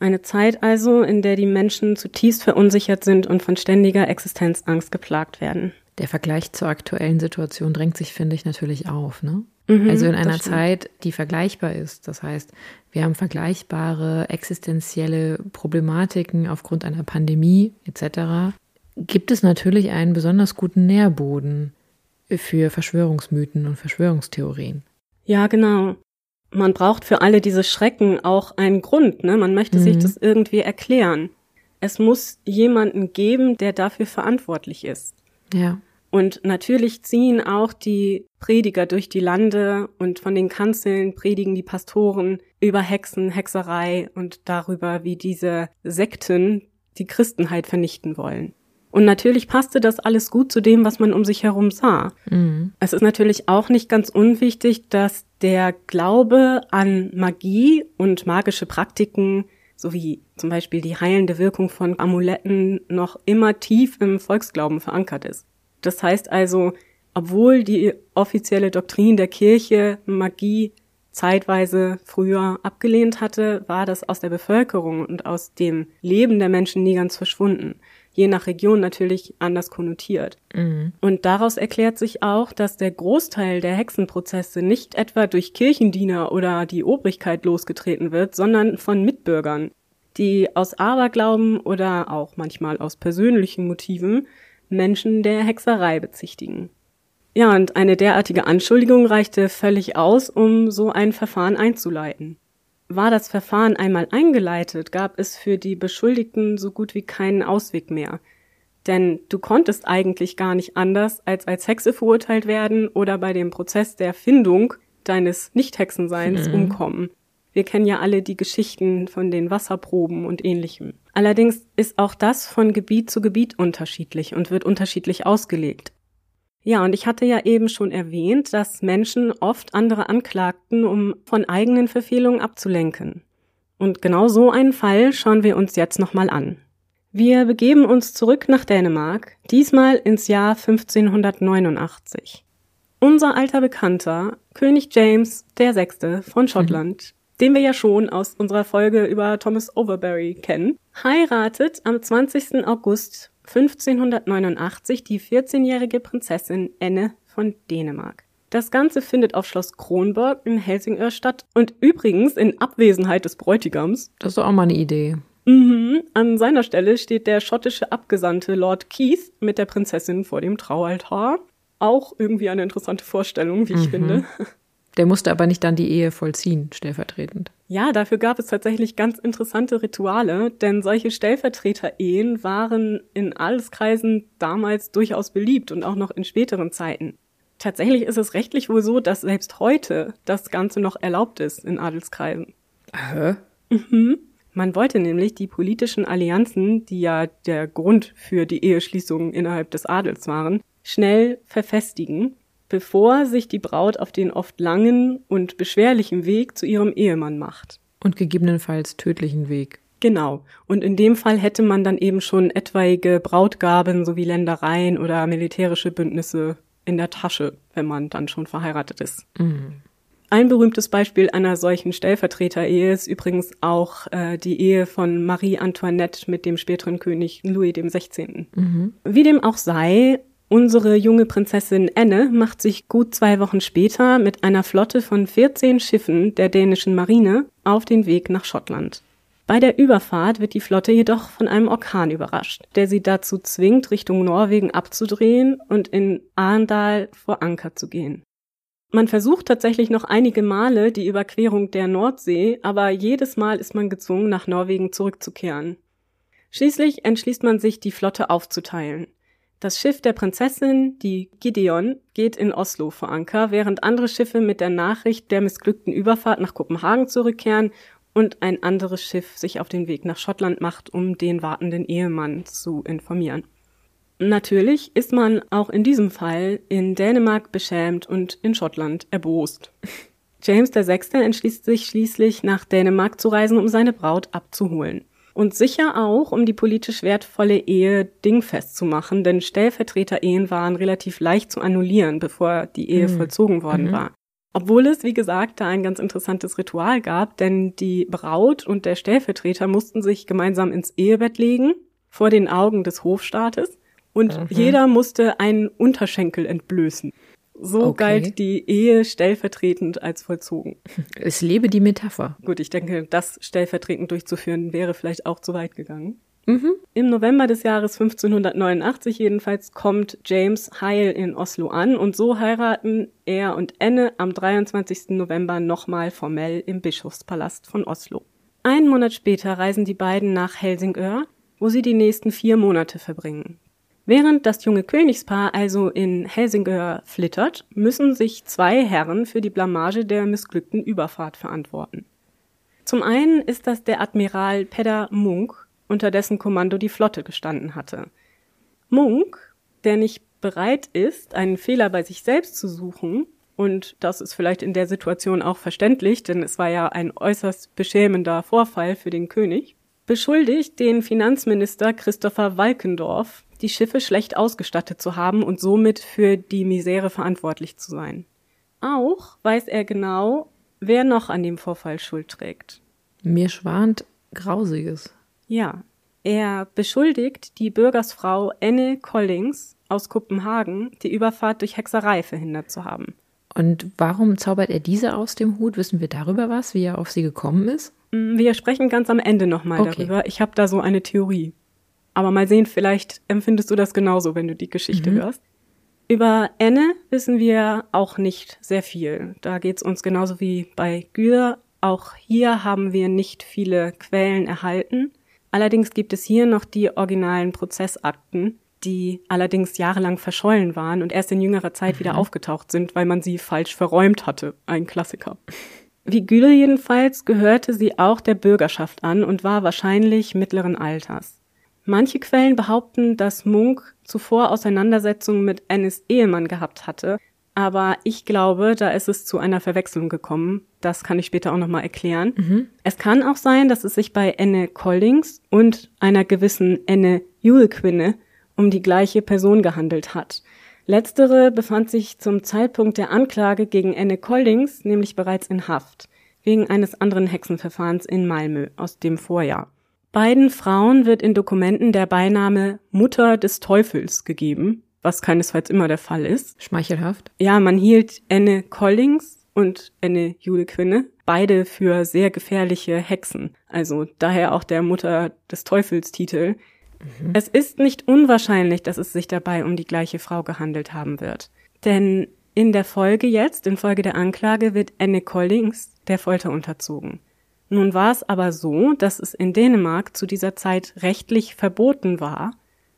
Eine Zeit also, in der die Menschen zutiefst verunsichert sind und von ständiger Existenzangst geplagt werden. Der Vergleich zur aktuellen Situation drängt sich, finde ich, natürlich auf. Ne? Mhm, also in einer Zeit, die vergleichbar ist. Das heißt, wir haben vergleichbare existenzielle Problematiken aufgrund einer Pandemie etc. Gibt es natürlich einen besonders guten Nährboden für Verschwörungsmythen und Verschwörungstheorien. Ja, genau man braucht für alle diese Schrecken auch einen Grund, ne? Man möchte mhm. sich das irgendwie erklären. Es muss jemanden geben, der dafür verantwortlich ist. Ja. Und natürlich ziehen auch die Prediger durch die Lande und von den Kanzeln predigen die Pastoren über Hexen, Hexerei und darüber, wie diese Sekten die Christenheit vernichten wollen. Und natürlich passte das alles gut zu dem, was man um sich herum sah. Mhm. Es ist natürlich auch nicht ganz unwichtig, dass der Glaube an Magie und magische Praktiken sowie zum Beispiel die heilende Wirkung von Amuletten noch immer tief im Volksglauben verankert ist. Das heißt also, obwohl die offizielle Doktrin der Kirche Magie zeitweise früher abgelehnt hatte, war das aus der Bevölkerung und aus dem Leben der Menschen nie ganz verschwunden je nach Region natürlich anders konnotiert. Mhm. Und daraus erklärt sich auch, dass der Großteil der Hexenprozesse nicht etwa durch Kirchendiener oder die Obrigkeit losgetreten wird, sondern von Mitbürgern, die aus Aberglauben oder auch manchmal aus persönlichen Motiven Menschen der Hexerei bezichtigen. Ja, und eine derartige Anschuldigung reichte völlig aus, um so ein Verfahren einzuleiten. War das Verfahren einmal eingeleitet, gab es für die Beschuldigten so gut wie keinen Ausweg mehr. Denn du konntest eigentlich gar nicht anders, als als Hexe verurteilt werden oder bei dem Prozess der Findung deines Nicht-Hexenseins mhm. umkommen. Wir kennen ja alle die Geschichten von den Wasserproben und ähnlichem. Allerdings ist auch das von Gebiet zu Gebiet unterschiedlich und wird unterschiedlich ausgelegt. Ja, und ich hatte ja eben schon erwähnt, dass Menschen oft andere anklagten, um von eigenen Verfehlungen abzulenken. Und genau so einen Fall schauen wir uns jetzt nochmal an. Wir begeben uns zurück nach Dänemark, diesmal ins Jahr 1589. Unser alter Bekannter, König James VI. von Schottland, mhm. den wir ja schon aus unserer Folge über Thomas Overbury kennen, heiratet am 20. August 1589 die 14-jährige Prinzessin Anne von Dänemark. Das Ganze findet auf Schloss Kronborg in Helsingör statt und übrigens in Abwesenheit des Bräutigams. Das ist auch mal eine Idee. Mhm. An seiner Stelle steht der schottische Abgesandte Lord Keith mit der Prinzessin vor dem Traualtar. Auch irgendwie eine interessante Vorstellung, wie ich mhm. finde. Der musste aber nicht dann die Ehe vollziehen, stellvertretend. Ja, dafür gab es tatsächlich ganz interessante Rituale, denn solche Stellvertreter-Ehen waren in Adelskreisen damals durchaus beliebt und auch noch in späteren Zeiten. Tatsächlich ist es rechtlich wohl so, dass selbst heute das Ganze noch erlaubt ist in Adelskreisen. Hä? Mhm. Man wollte nämlich die politischen Allianzen, die ja der Grund für die Eheschließungen innerhalb des Adels waren, schnell verfestigen bevor sich die Braut auf den oft langen und beschwerlichen Weg zu ihrem Ehemann macht. Und gegebenenfalls tödlichen Weg. Genau. Und in dem Fall hätte man dann eben schon etwaige Brautgaben sowie Ländereien oder militärische Bündnisse in der Tasche, wenn man dann schon verheiratet ist. Mhm. Ein berühmtes Beispiel einer solchen Stellvertreter-Ehe ist übrigens auch äh, die Ehe von Marie Antoinette mit dem späteren König Louis XVI. Mhm. Wie dem auch sei, Unsere junge Prinzessin Anne macht sich gut zwei Wochen später mit einer Flotte von 14 Schiffen der dänischen Marine auf den Weg nach Schottland. Bei der Überfahrt wird die Flotte jedoch von einem Orkan überrascht, der sie dazu zwingt, Richtung Norwegen abzudrehen und in Arendal vor Anker zu gehen. Man versucht tatsächlich noch einige Male die Überquerung der Nordsee, aber jedes Mal ist man gezwungen, nach Norwegen zurückzukehren. Schließlich entschließt man sich, die Flotte aufzuteilen. Das Schiff der Prinzessin, die Gideon, geht in Oslo vor Anker, während andere Schiffe mit der Nachricht der missglückten Überfahrt nach Kopenhagen zurückkehren und ein anderes Schiff sich auf den Weg nach Schottland macht, um den wartenden Ehemann zu informieren. Natürlich ist man auch in diesem Fall in Dänemark beschämt und in Schottland erbost. James VI. entschließt sich schließlich, nach Dänemark zu reisen, um seine Braut abzuholen. Und sicher auch, um die politisch wertvolle Ehe dingfest zu machen, denn Stellvertreter-Ehen waren relativ leicht zu annullieren, bevor die Ehe mhm. vollzogen worden mhm. war. Obwohl es, wie gesagt, da ein ganz interessantes Ritual gab, denn die Braut und der Stellvertreter mussten sich gemeinsam ins Ehebett legen, vor den Augen des Hofstaates, und mhm. jeder musste einen Unterschenkel entblößen. So okay. galt die Ehe stellvertretend als vollzogen. Es lebe die Metapher. Gut, ich denke, das stellvertretend durchzuführen wäre vielleicht auch zu weit gegangen. Mhm. Im November des Jahres 1589 jedenfalls kommt James heil in Oslo an und so heiraten er und Enne am 23. November nochmal formell im Bischofspalast von Oslo. Einen Monat später reisen die beiden nach Helsingør, wo sie die nächsten vier Monate verbringen. Während das junge Königspaar also in Helsingør flittert, müssen sich zwei Herren für die Blamage der missglückten Überfahrt verantworten. Zum einen ist das der Admiral Peder Munk, unter dessen Kommando die Flotte gestanden hatte. Munk, der nicht bereit ist, einen Fehler bei sich selbst zu suchen, und das ist vielleicht in der Situation auch verständlich, denn es war ja ein äußerst beschämender Vorfall für den König, beschuldigt den Finanzminister Christopher Walkendorf, die Schiffe schlecht ausgestattet zu haben und somit für die Misere verantwortlich zu sein. Auch weiß er genau, wer noch an dem Vorfall Schuld trägt. Mir schwant Grausiges. Ja, er beschuldigt die Bürgersfrau Anne Collings aus Kopenhagen, die Überfahrt durch Hexerei verhindert zu haben. Und warum zaubert er diese aus dem Hut? Wissen wir darüber was, wie er auf sie gekommen ist? Mm, wir sprechen ganz am Ende nochmal okay. darüber. Ich habe da so eine Theorie. Aber mal sehen, vielleicht empfindest du das genauso, wenn du die Geschichte mhm. hörst. Über Anne wissen wir auch nicht sehr viel. Da geht's uns genauso wie bei Gür. Auch hier haben wir nicht viele Quellen erhalten. Allerdings gibt es hier noch die originalen Prozessakten, die allerdings jahrelang verschollen waren und erst in jüngerer Zeit mhm. wieder aufgetaucht sind, weil man sie falsch verräumt hatte. Ein Klassiker. Wie Güle jedenfalls gehörte sie auch der Bürgerschaft an und war wahrscheinlich mittleren Alters. Manche Quellen behaupten, dass Munk zuvor Auseinandersetzungen mit Annes Ehemann gehabt hatte, aber ich glaube, da ist es zu einer Verwechslung gekommen. Das kann ich später auch nochmal erklären. Mhm. Es kann auch sein, dass es sich bei Anne Collings und einer gewissen Anne Julquinne um die gleiche Person gehandelt hat. Letztere befand sich zum Zeitpunkt der Anklage gegen Anne Collings nämlich bereits in Haft, wegen eines anderen Hexenverfahrens in Malmö aus dem Vorjahr. Beiden Frauen wird in Dokumenten der Beiname Mutter des Teufels gegeben, was keinesfalls immer der Fall ist. Schmeichelhaft. Ja, man hielt Anne Collings und Anne Jule Quinne beide für sehr gefährliche Hexen. Also daher auch der Mutter des Teufels Titel. Mhm. Es ist nicht unwahrscheinlich, dass es sich dabei um die gleiche Frau gehandelt haben wird. Denn in der Folge jetzt, in Folge der Anklage, wird Anne Collings der Folter unterzogen. Nun war es aber so, dass es in Dänemark zu dieser Zeit rechtlich verboten war,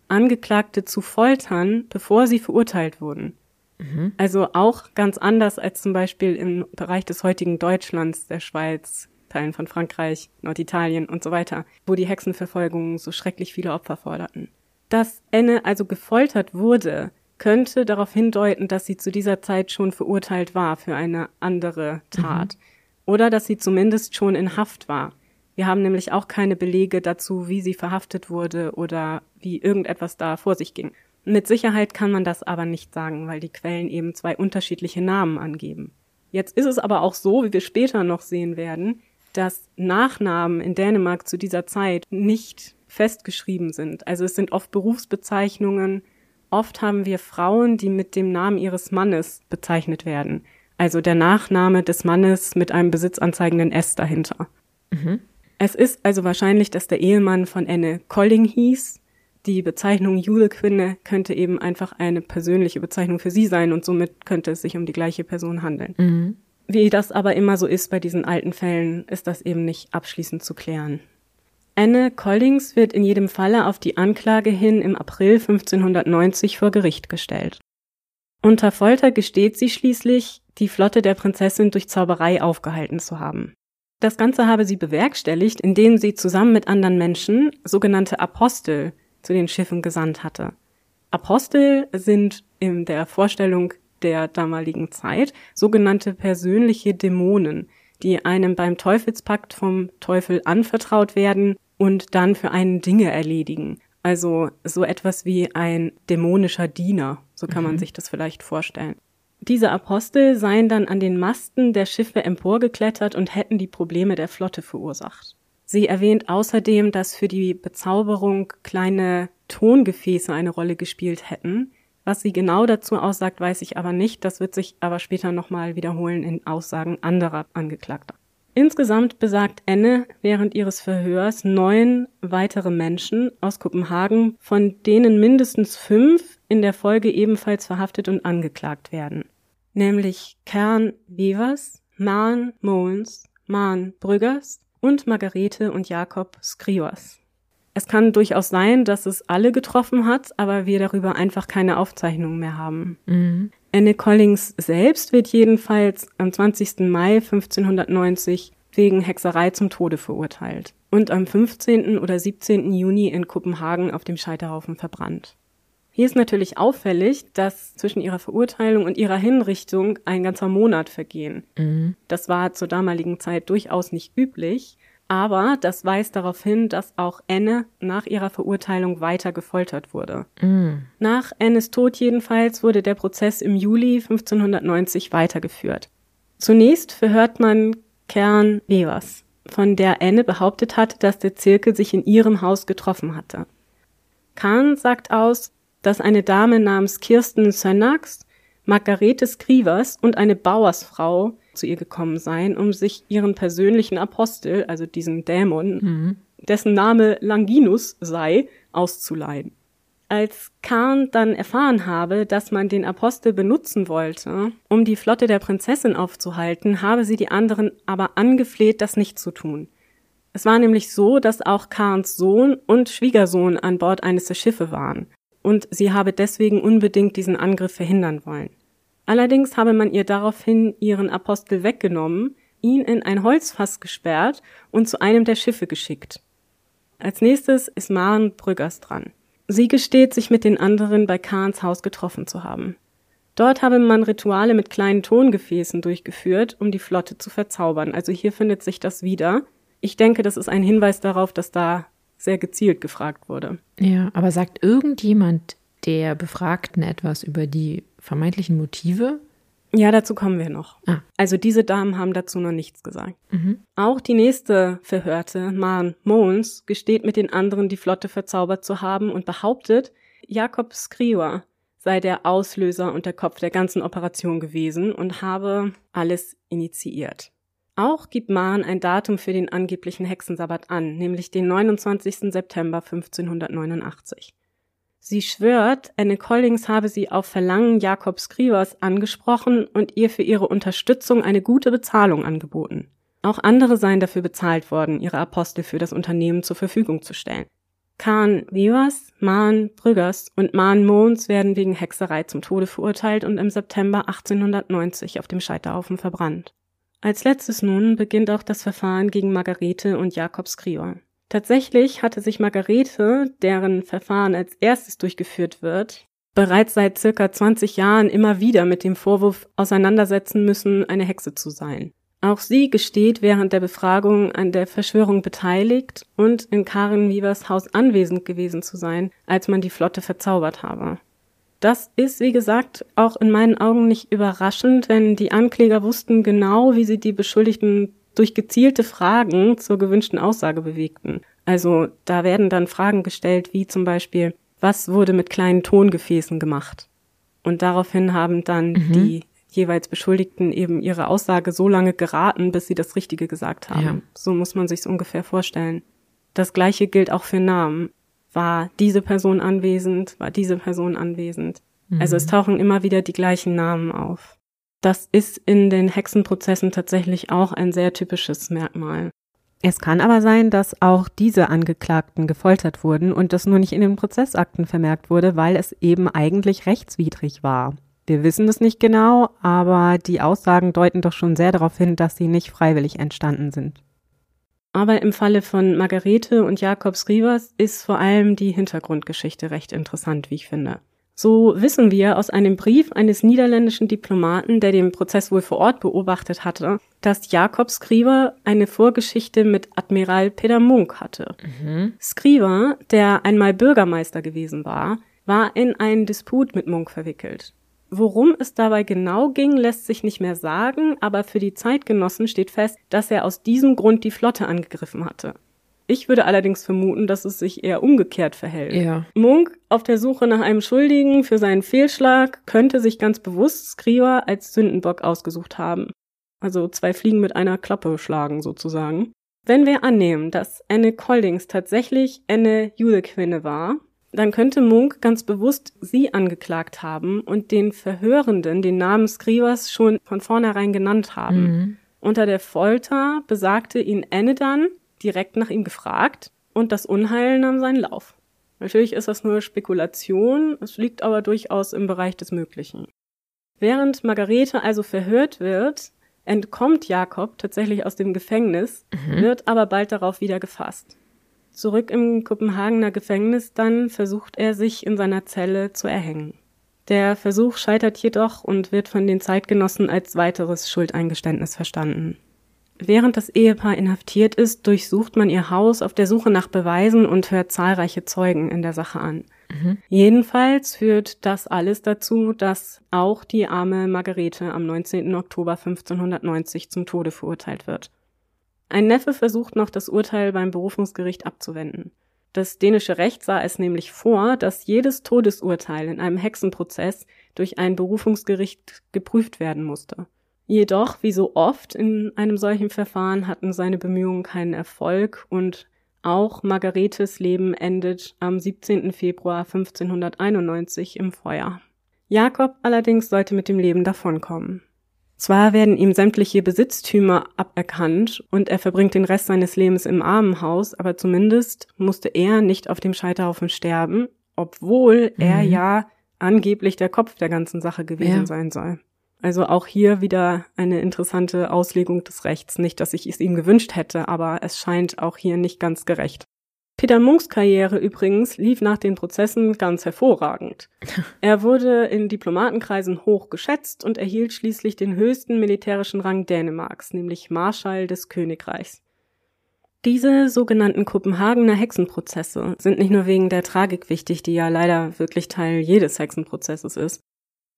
Angeklagte zu foltern, bevor sie verurteilt wurden. Mhm. Also auch ganz anders als zum Beispiel im Bereich des heutigen Deutschlands, der Schweiz, Teilen von Frankreich, Norditalien und so weiter, wo die Hexenverfolgungen so schrecklich viele Opfer forderten. Dass Enne also gefoltert wurde, könnte darauf hindeuten, dass sie zu dieser Zeit schon verurteilt war für eine andere Tat. Mhm. Oder dass sie zumindest schon in Haft war. Wir haben nämlich auch keine Belege dazu, wie sie verhaftet wurde oder wie irgendetwas da vor sich ging. Mit Sicherheit kann man das aber nicht sagen, weil die Quellen eben zwei unterschiedliche Namen angeben. Jetzt ist es aber auch so, wie wir später noch sehen werden, dass Nachnamen in Dänemark zu dieser Zeit nicht festgeschrieben sind. Also es sind oft Berufsbezeichnungen. Oft haben wir Frauen, die mit dem Namen ihres Mannes bezeichnet werden. Also der Nachname des Mannes mit einem besitzanzeigenden S dahinter. Mhm. Es ist also wahrscheinlich, dass der Ehemann von Anne Colling hieß. Die Bezeichnung Jule Quinne könnte eben einfach eine persönliche Bezeichnung für sie sein und somit könnte es sich um die gleiche Person handeln. Mhm. Wie das aber immer so ist bei diesen alten Fällen, ist das eben nicht abschließend zu klären. Anne Collings wird in jedem Falle auf die Anklage hin im April 1590 vor Gericht gestellt. Unter Folter gesteht sie schließlich, die Flotte der Prinzessin durch Zauberei aufgehalten zu haben. Das Ganze habe sie bewerkstelligt, indem sie zusammen mit anderen Menschen sogenannte Apostel zu den Schiffen gesandt hatte. Apostel sind in der Vorstellung der damaligen Zeit sogenannte persönliche Dämonen, die einem beim Teufelspakt vom Teufel anvertraut werden und dann für einen Dinge erledigen. Also so etwas wie ein dämonischer Diener, so kann mhm. man sich das vielleicht vorstellen. Diese Apostel seien dann an den Masten der Schiffe emporgeklettert und hätten die Probleme der Flotte verursacht. Sie erwähnt außerdem, dass für die Bezauberung kleine Tongefäße eine Rolle gespielt hätten, was sie genau dazu aussagt, weiß ich aber nicht. Das wird sich aber später nochmal wiederholen in Aussagen anderer Angeklagter. Insgesamt besagt Enne während ihres Verhörs neun weitere Menschen aus Kopenhagen, von denen mindestens fünf in der Folge ebenfalls verhaftet und angeklagt werden. Nämlich Kern Wevers, Maren Moens, Maren Brüggers und Margarete und Jakob Skrivas. Es kann durchaus sein, dass es alle getroffen hat, aber wir darüber einfach keine Aufzeichnungen mehr haben. Mhm. Anne Collins selbst wird jedenfalls am 20. Mai 1590 wegen Hexerei zum Tode verurteilt und am 15. oder 17. Juni in Kopenhagen auf dem Scheiterhaufen verbrannt. Hier ist natürlich auffällig, dass zwischen ihrer Verurteilung und ihrer Hinrichtung ein ganzer Monat vergehen. Mhm. Das war zur damaligen Zeit durchaus nicht üblich, aber das weist darauf hin, dass auch Anne nach ihrer Verurteilung weiter gefoltert wurde. Mm. Nach Annes Tod jedenfalls wurde der Prozess im Juli 1590 weitergeführt. Zunächst verhört man Kern Wevers, von der Anne behauptet hat, dass der Zirkel sich in ihrem Haus getroffen hatte. Kahn sagt aus, dass eine Dame namens Kirsten Sönnax, Margarete Skrivers und eine Bauersfrau zu ihr gekommen sein, um sich ihren persönlichen Apostel, also diesen Dämon, mhm. dessen Name Langinus sei, auszuleihen. Als Kahn dann erfahren habe, dass man den Apostel benutzen wollte, um die Flotte der Prinzessin aufzuhalten, habe sie die anderen aber angefleht, das nicht zu tun. Es war nämlich so, dass auch Kahns Sohn und Schwiegersohn an Bord eines der Schiffe waren, und sie habe deswegen unbedingt diesen Angriff verhindern wollen. Allerdings habe man ihr daraufhin ihren Apostel weggenommen, ihn in ein Holzfass gesperrt und zu einem der Schiffe geschickt. Als nächstes ist Maren Brüggers dran. Sie gesteht, sich mit den anderen bei Kahns Haus getroffen zu haben. Dort habe man Rituale mit kleinen Tongefäßen durchgeführt, um die Flotte zu verzaubern. Also hier findet sich das wieder. Ich denke, das ist ein Hinweis darauf, dass da sehr gezielt gefragt wurde. Ja, aber sagt irgendjemand der Befragten etwas über die vermeintlichen Motive? Ja, dazu kommen wir noch. Ah. Also diese Damen haben dazu noch nichts gesagt. Mhm. Auch die nächste Verhörte, Maren Moens, gesteht mit den anderen die Flotte verzaubert zu haben und behauptet, Jakob Skriwa sei der Auslöser und der Kopf der ganzen Operation gewesen und habe alles initiiert. Auch gibt Maren ein Datum für den angeblichen Hexensabbat an, nämlich den 29. September 1589. Sie schwört, Anne Collins habe sie auf Verlangen Jakobs Skrivers angesprochen und ihr für ihre Unterstützung eine gute Bezahlung angeboten. Auch andere seien dafür bezahlt worden, ihre Apostel für das Unternehmen zur Verfügung zu stellen. Kahn Vivas, Mahn Brüggers und Mahn Mohns werden wegen Hexerei zum Tode verurteilt und im September 1890 auf dem Scheiterhaufen verbrannt. Als letztes nun beginnt auch das Verfahren gegen Margarete und Jakob Skrior. Tatsächlich hatte sich Margarete, deren Verfahren als erstes durchgeführt wird, bereits seit circa 20 Jahren immer wieder mit dem Vorwurf auseinandersetzen müssen, eine Hexe zu sein. Auch sie gesteht während der Befragung an der Verschwörung beteiligt und in Karin Vivers Haus anwesend gewesen zu sein, als man die Flotte verzaubert habe. Das ist, wie gesagt, auch in meinen Augen nicht überraschend, denn die Ankläger wussten genau, wie sie die Beschuldigten durch gezielte Fragen zur gewünschten Aussage bewegten. Also da werden dann Fragen gestellt, wie zum Beispiel, was wurde mit kleinen Tongefäßen gemacht? Und daraufhin haben dann mhm. die jeweils Beschuldigten eben ihre Aussage so lange geraten, bis sie das Richtige gesagt haben. Ja. So muss man sich's ungefähr vorstellen. Das gleiche gilt auch für Namen. War diese Person anwesend? War diese Person anwesend? Mhm. Also es tauchen immer wieder die gleichen Namen auf. Das ist in den Hexenprozessen tatsächlich auch ein sehr typisches Merkmal. Es kann aber sein, dass auch diese Angeklagten gefoltert wurden und das nur nicht in den Prozessakten vermerkt wurde, weil es eben eigentlich rechtswidrig war. Wir wissen es nicht genau, aber die Aussagen deuten doch schon sehr darauf hin, dass sie nicht freiwillig entstanden sind. Aber im Falle von Margarete und Jakobs Rivers ist vor allem die Hintergrundgeschichte recht interessant, wie ich finde. So wissen wir aus einem Brief eines niederländischen Diplomaten, der den Prozess wohl vor Ort beobachtet hatte, dass Jakob Skriver eine Vorgeschichte mit Admiral Peter Munk hatte. Mhm. Skriver, der einmal Bürgermeister gewesen war, war in einen Disput mit Munk verwickelt. Worum es dabei genau ging, lässt sich nicht mehr sagen, aber für die Zeitgenossen steht fest, dass er aus diesem Grund die Flotte angegriffen hatte. Ich würde allerdings vermuten, dass es sich eher umgekehrt verhält. Ja. Munk, auf der Suche nach einem Schuldigen für seinen Fehlschlag, könnte sich ganz bewusst Skriva als Sündenbock ausgesucht haben. Also zwei Fliegen mit einer Klappe schlagen sozusagen. Wenn wir annehmen, dass Anne Collings tatsächlich Anne Julequinne war, dann könnte Munk ganz bewusst sie angeklagt haben und den Verhörenden den Namen Skrivas schon von vornherein genannt haben. Mhm. Unter der Folter besagte ihn Anne dann direkt nach ihm gefragt und das Unheil nahm seinen Lauf. Natürlich ist das nur Spekulation, es liegt aber durchaus im Bereich des Möglichen. Während Margarete also verhört wird, entkommt Jakob tatsächlich aus dem Gefängnis, mhm. wird aber bald darauf wieder gefasst. Zurück im Kopenhagener Gefängnis dann versucht er sich in seiner Zelle zu erhängen. Der Versuch scheitert jedoch und wird von den Zeitgenossen als weiteres Schuldeingeständnis verstanden. Während das Ehepaar inhaftiert ist, durchsucht man ihr Haus auf der Suche nach Beweisen und hört zahlreiche Zeugen in der Sache an. Mhm. Jedenfalls führt das alles dazu, dass auch die arme Margarete am 19. Oktober 1590 zum Tode verurteilt wird. Ein Neffe versucht noch, das Urteil beim Berufungsgericht abzuwenden. Das dänische Recht sah es nämlich vor, dass jedes Todesurteil in einem Hexenprozess durch ein Berufungsgericht geprüft werden musste. Jedoch, wie so oft in einem solchen Verfahren, hatten seine Bemühungen keinen Erfolg und auch Margaretes Leben endet am 17. Februar 1591 im Feuer. Jakob allerdings sollte mit dem Leben davonkommen. Zwar werden ihm sämtliche Besitztümer aberkannt und er verbringt den Rest seines Lebens im Armenhaus, aber zumindest musste er nicht auf dem Scheiterhaufen sterben, obwohl mhm. er ja angeblich der Kopf der ganzen Sache gewesen ja. sein soll. Also auch hier wieder eine interessante Auslegung des Rechts. Nicht, dass ich es ihm gewünscht hätte, aber es scheint auch hier nicht ganz gerecht. Peter Munks Karriere übrigens lief nach den Prozessen ganz hervorragend. Er wurde in Diplomatenkreisen hoch geschätzt und erhielt schließlich den höchsten militärischen Rang Dänemarks, nämlich Marschall des Königreichs. Diese sogenannten Kopenhagener Hexenprozesse sind nicht nur wegen der Tragik wichtig, die ja leider wirklich Teil jedes Hexenprozesses ist,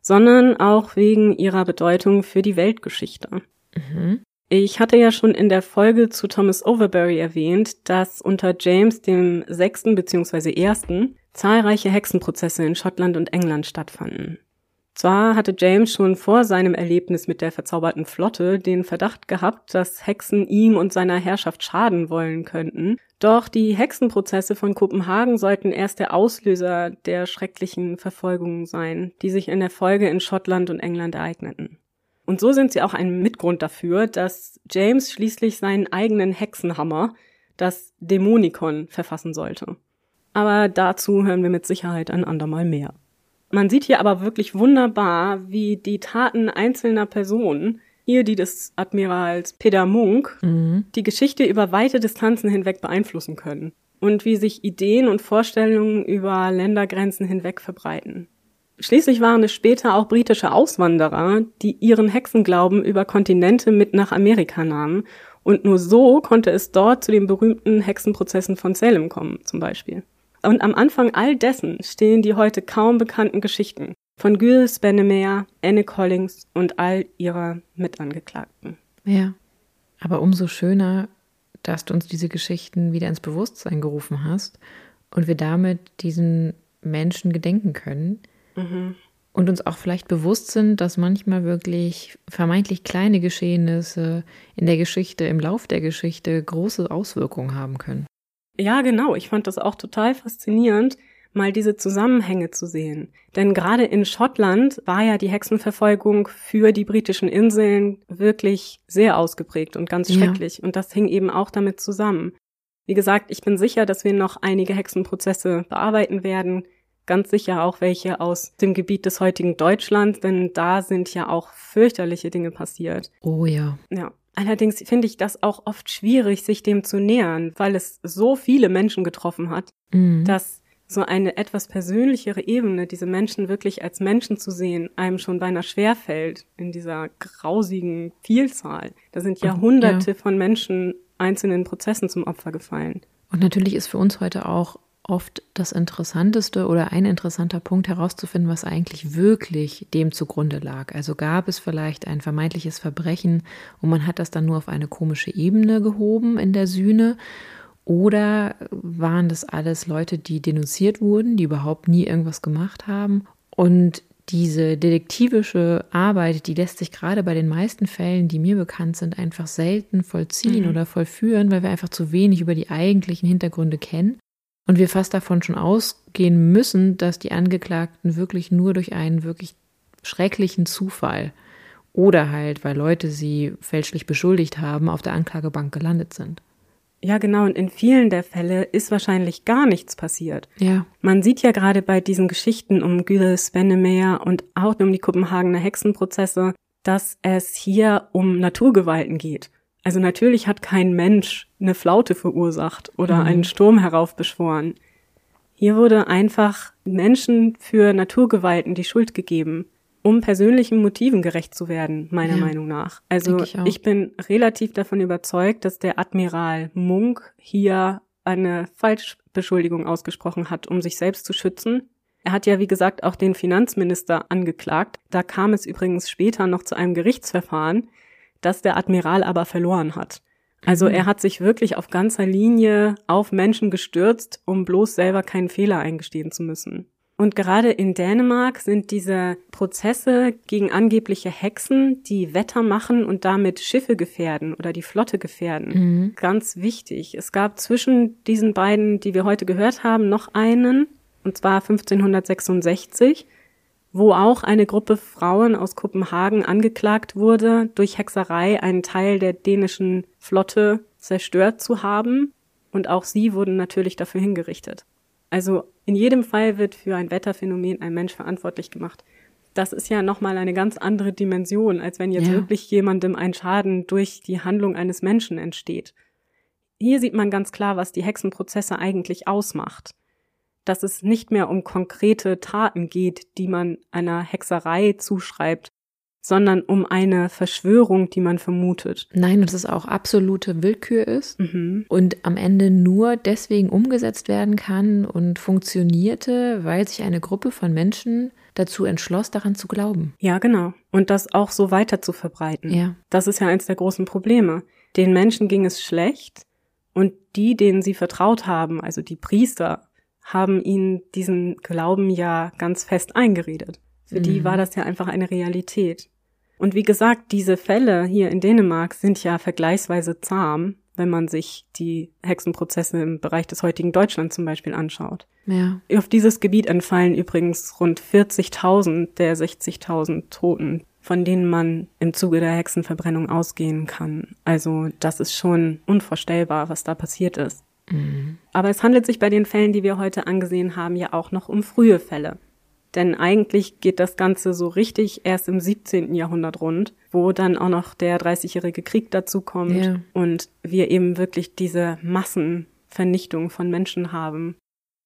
sondern auch wegen ihrer Bedeutung für die Weltgeschichte. Mhm. Ich hatte ja schon in der Folge zu Thomas Overbury erwähnt, dass unter James dem sechsten bzw. ersten zahlreiche Hexenprozesse in Schottland und England stattfanden. Zwar hatte James schon vor seinem Erlebnis mit der verzauberten Flotte den Verdacht gehabt, dass Hexen ihm und seiner Herrschaft schaden wollen könnten, doch die Hexenprozesse von Kopenhagen sollten erst der Auslöser der schrecklichen Verfolgungen sein, die sich in der Folge in Schottland und England ereigneten. Und so sind sie auch ein Mitgrund dafür, dass James schließlich seinen eigenen Hexenhammer, das Dämonikon, verfassen sollte. Aber dazu hören wir mit Sicherheit ein andermal mehr. Man sieht hier aber wirklich wunderbar, wie die Taten einzelner Personen, hier die des Admirals Peter Munk, mhm. die Geschichte über weite Distanzen hinweg beeinflussen können und wie sich Ideen und Vorstellungen über Ländergrenzen hinweg verbreiten. Schließlich waren es später auch britische Auswanderer, die ihren Hexenglauben über Kontinente mit nach Amerika nahmen, und nur so konnte es dort zu den berühmten Hexenprozessen von Salem kommen, zum Beispiel. Und am Anfang all dessen stehen die heute kaum bekannten Geschichten von Gilles Bennemer, Anne Collins und all ihrer Mitangeklagten. Ja, aber umso schöner, dass du uns diese Geschichten wieder ins Bewusstsein gerufen hast und wir damit diesen Menschen gedenken können, Mhm. Und uns auch vielleicht bewusst sind, dass manchmal wirklich vermeintlich kleine Geschehnisse in der Geschichte, im Lauf der Geschichte große Auswirkungen haben können. Ja, genau. Ich fand das auch total faszinierend, mal diese Zusammenhänge zu sehen. Denn gerade in Schottland war ja die Hexenverfolgung für die britischen Inseln wirklich sehr ausgeprägt und ganz schrecklich. Ja. Und das hing eben auch damit zusammen. Wie gesagt, ich bin sicher, dass wir noch einige Hexenprozesse bearbeiten werden ganz sicher auch welche aus dem Gebiet des heutigen Deutschlands, denn da sind ja auch fürchterliche Dinge passiert. Oh ja. Ja. Allerdings finde ich das auch oft schwierig, sich dem zu nähern, weil es so viele Menschen getroffen hat, mhm. dass so eine etwas persönlichere Ebene, diese Menschen wirklich als Menschen zu sehen, einem schon beinahe schwerfällt in dieser grausigen Vielzahl. Da sind Jahrhunderte ja. von Menschen einzelnen Prozessen zum Opfer gefallen. Und natürlich ist für uns heute auch oft das Interessanteste oder ein interessanter Punkt herauszufinden, was eigentlich wirklich dem zugrunde lag. Also gab es vielleicht ein vermeintliches Verbrechen und man hat das dann nur auf eine komische Ebene gehoben in der Sühne oder waren das alles Leute, die denunziert wurden, die überhaupt nie irgendwas gemacht haben? Und diese detektivische Arbeit, die lässt sich gerade bei den meisten Fällen, die mir bekannt sind, einfach selten vollziehen mhm. oder vollführen, weil wir einfach zu wenig über die eigentlichen Hintergründe kennen. Und wir fast davon schon ausgehen müssen, dass die Angeklagten wirklich nur durch einen wirklich schrecklichen Zufall oder halt, weil Leute sie fälschlich beschuldigt haben, auf der Anklagebank gelandet sind. Ja, genau. Und in vielen der Fälle ist wahrscheinlich gar nichts passiert. Ja. Man sieht ja gerade bei diesen Geschichten um Gürel Spennemeyer und auch um die Kopenhagener Hexenprozesse, dass es hier um Naturgewalten geht. Also natürlich hat kein Mensch eine Flaute verursacht oder mhm. einen Sturm heraufbeschworen. Hier wurde einfach Menschen für Naturgewalten die Schuld gegeben um persönlichen Motiven gerecht zu werden, meiner ja, Meinung nach. Also ich, ich, bin relativ davon überzeugt, dass der Admiral Munk hier eine Falschbeschuldigung ausgesprochen hat, um sich selbst zu schützen. Er hat ja, wie gesagt, auch den Finanzminister angeklagt. Da kam es übrigens später noch zu einem Gerichtsverfahren, das der Admiral aber verloren hat. Also mhm. er hat sich wirklich auf ganzer Linie auf Menschen gestürzt, um bloß selber keinen Fehler eingestehen zu müssen. Und gerade in Dänemark sind diese Prozesse gegen angebliche Hexen, die Wetter machen und damit Schiffe gefährden oder die Flotte gefährden, mhm. ganz wichtig. Es gab zwischen diesen beiden, die wir heute gehört haben, noch einen, und zwar 1566, wo auch eine Gruppe Frauen aus Kopenhagen angeklagt wurde, durch Hexerei einen Teil der dänischen Flotte zerstört zu haben. Und auch sie wurden natürlich dafür hingerichtet. Also in jedem Fall wird für ein Wetterphänomen ein Mensch verantwortlich gemacht. Das ist ja nochmal eine ganz andere Dimension, als wenn jetzt ja. wirklich jemandem ein Schaden durch die Handlung eines Menschen entsteht. Hier sieht man ganz klar, was die Hexenprozesse eigentlich ausmacht. Dass es nicht mehr um konkrete Taten geht, die man einer Hexerei zuschreibt, sondern um eine Verschwörung, die man vermutet. Nein, dass es auch absolute Willkür ist mhm. und am Ende nur deswegen umgesetzt werden kann und funktionierte, weil sich eine Gruppe von Menschen dazu entschloss, daran zu glauben. Ja, genau. Und das auch so weiter zu verbreiten. Ja. Das ist ja eins der großen Probleme. Den Menschen ging es schlecht und die, denen sie vertraut haben, also die Priester, haben ihnen diesen Glauben ja ganz fest eingeredet. Für mhm. die war das ja einfach eine Realität. Und wie gesagt, diese Fälle hier in Dänemark sind ja vergleichsweise zahm, wenn man sich die Hexenprozesse im Bereich des heutigen Deutschland zum Beispiel anschaut. Ja. Auf dieses Gebiet entfallen übrigens rund 40.000 der 60.000 Toten, von denen man im Zuge der Hexenverbrennung ausgehen kann. Also das ist schon unvorstellbar, was da passiert ist. Mhm. Aber es handelt sich bei den Fällen, die wir heute angesehen haben, ja auch noch um frühe Fälle. Denn eigentlich geht das Ganze so richtig erst im 17. Jahrhundert rund, wo dann auch noch der Dreißigjährige Krieg dazu kommt ja. und wir eben wirklich diese Massenvernichtung von Menschen haben.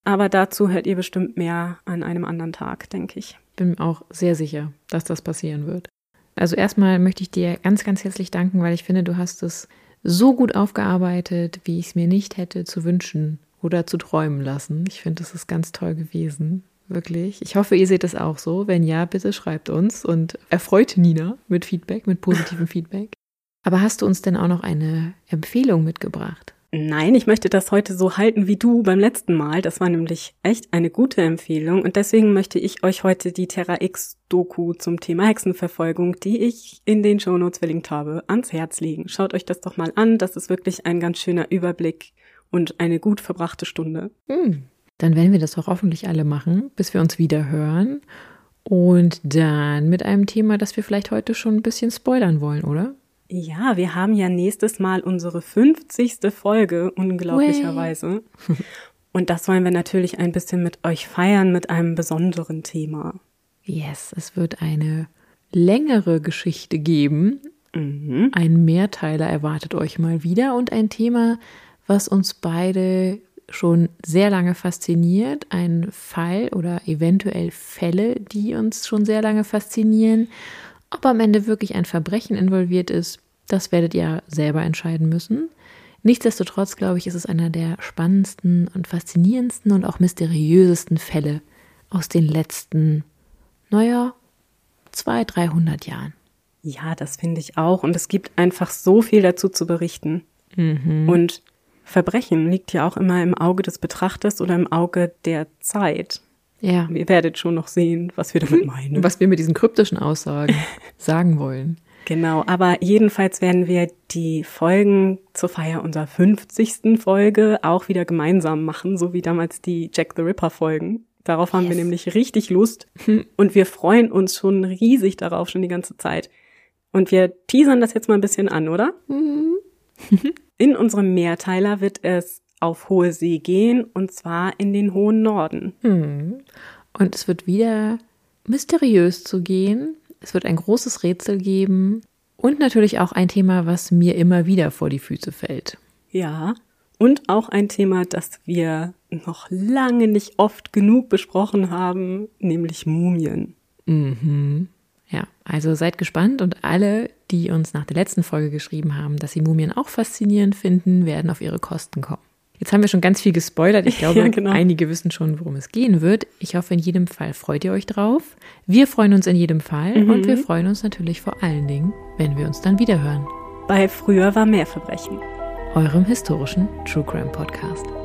Aber dazu hört ihr bestimmt mehr an einem anderen Tag, denke ich. Bin auch sehr sicher, dass das passieren wird. Also erstmal möchte ich dir ganz, ganz herzlich danken, weil ich finde, du hast es so gut aufgearbeitet, wie ich es mir nicht hätte zu wünschen oder zu träumen lassen. Ich finde, das ist ganz toll gewesen wirklich. Ich hoffe, ihr seht es auch so. Wenn ja, bitte schreibt uns und erfreut Nina mit Feedback, mit positivem Feedback. Aber hast du uns denn auch noch eine Empfehlung mitgebracht? Nein, ich möchte das heute so halten wie du beim letzten Mal. Das war nämlich echt eine gute Empfehlung und deswegen möchte ich euch heute die Terra X Doku zum Thema Hexenverfolgung, die ich in den Shownotes verlinkt habe, ans Herz legen. Schaut euch das doch mal an. Das ist wirklich ein ganz schöner Überblick und eine gut verbrachte Stunde. Hm dann werden wir das auch hoffentlich alle machen, bis wir uns wieder hören. Und dann mit einem Thema, das wir vielleicht heute schon ein bisschen spoilern wollen, oder? Ja, wir haben ja nächstes Mal unsere 50. Folge, unglaublicherweise. Und das wollen wir natürlich ein bisschen mit euch feiern mit einem besonderen Thema. Yes, es wird eine längere Geschichte geben. Mhm. Ein Mehrteiler erwartet euch mal wieder und ein Thema, was uns beide schon sehr lange fasziniert, ein Fall oder eventuell Fälle, die uns schon sehr lange faszinieren. Ob am Ende wirklich ein Verbrechen involviert ist, das werdet ihr selber entscheiden müssen. Nichtsdestotrotz, glaube ich, ist es einer der spannendsten und faszinierendsten und auch mysteriösesten Fälle aus den letzten, naja, zwei, dreihundert Jahren. Ja, das finde ich auch. Und es gibt einfach so viel dazu zu berichten. Mhm. Und Verbrechen liegt ja auch immer im Auge des Betrachters oder im Auge der Zeit. Ja. Ihr werdet schon noch sehen, was wir damit meinen. Was wir mit diesen kryptischen Aussagen sagen wollen. Genau, aber jedenfalls werden wir die Folgen zur Feier unserer 50. Folge auch wieder gemeinsam machen, so wie damals die Jack the Ripper Folgen. Darauf haben yes. wir nämlich richtig Lust und wir freuen uns schon riesig darauf, schon die ganze Zeit. Und wir teasern das jetzt mal ein bisschen an, oder? Mhm. in unserem Mehrteiler wird es auf hohe See gehen und zwar in den hohen Norden. Mhm. Und es wird wieder mysteriös zu gehen. Es wird ein großes Rätsel geben und natürlich auch ein Thema, was mir immer wieder vor die Füße fällt. Ja, und auch ein Thema, das wir noch lange nicht oft genug besprochen haben, nämlich Mumien. Mhm. Ja, also seid gespannt und alle, die uns nach der letzten Folge geschrieben haben, dass sie Mumien auch faszinierend finden, werden auf ihre Kosten kommen. Jetzt haben wir schon ganz viel gespoilert. Ich glaube, ja, genau. einige wissen schon, worum es gehen wird. Ich hoffe, in jedem Fall freut ihr euch drauf. Wir freuen uns in jedem Fall mhm. und wir freuen uns natürlich vor allen Dingen, wenn wir uns dann wiederhören. Bei Früher war mehr Verbrechen. Eurem historischen True Crime Podcast.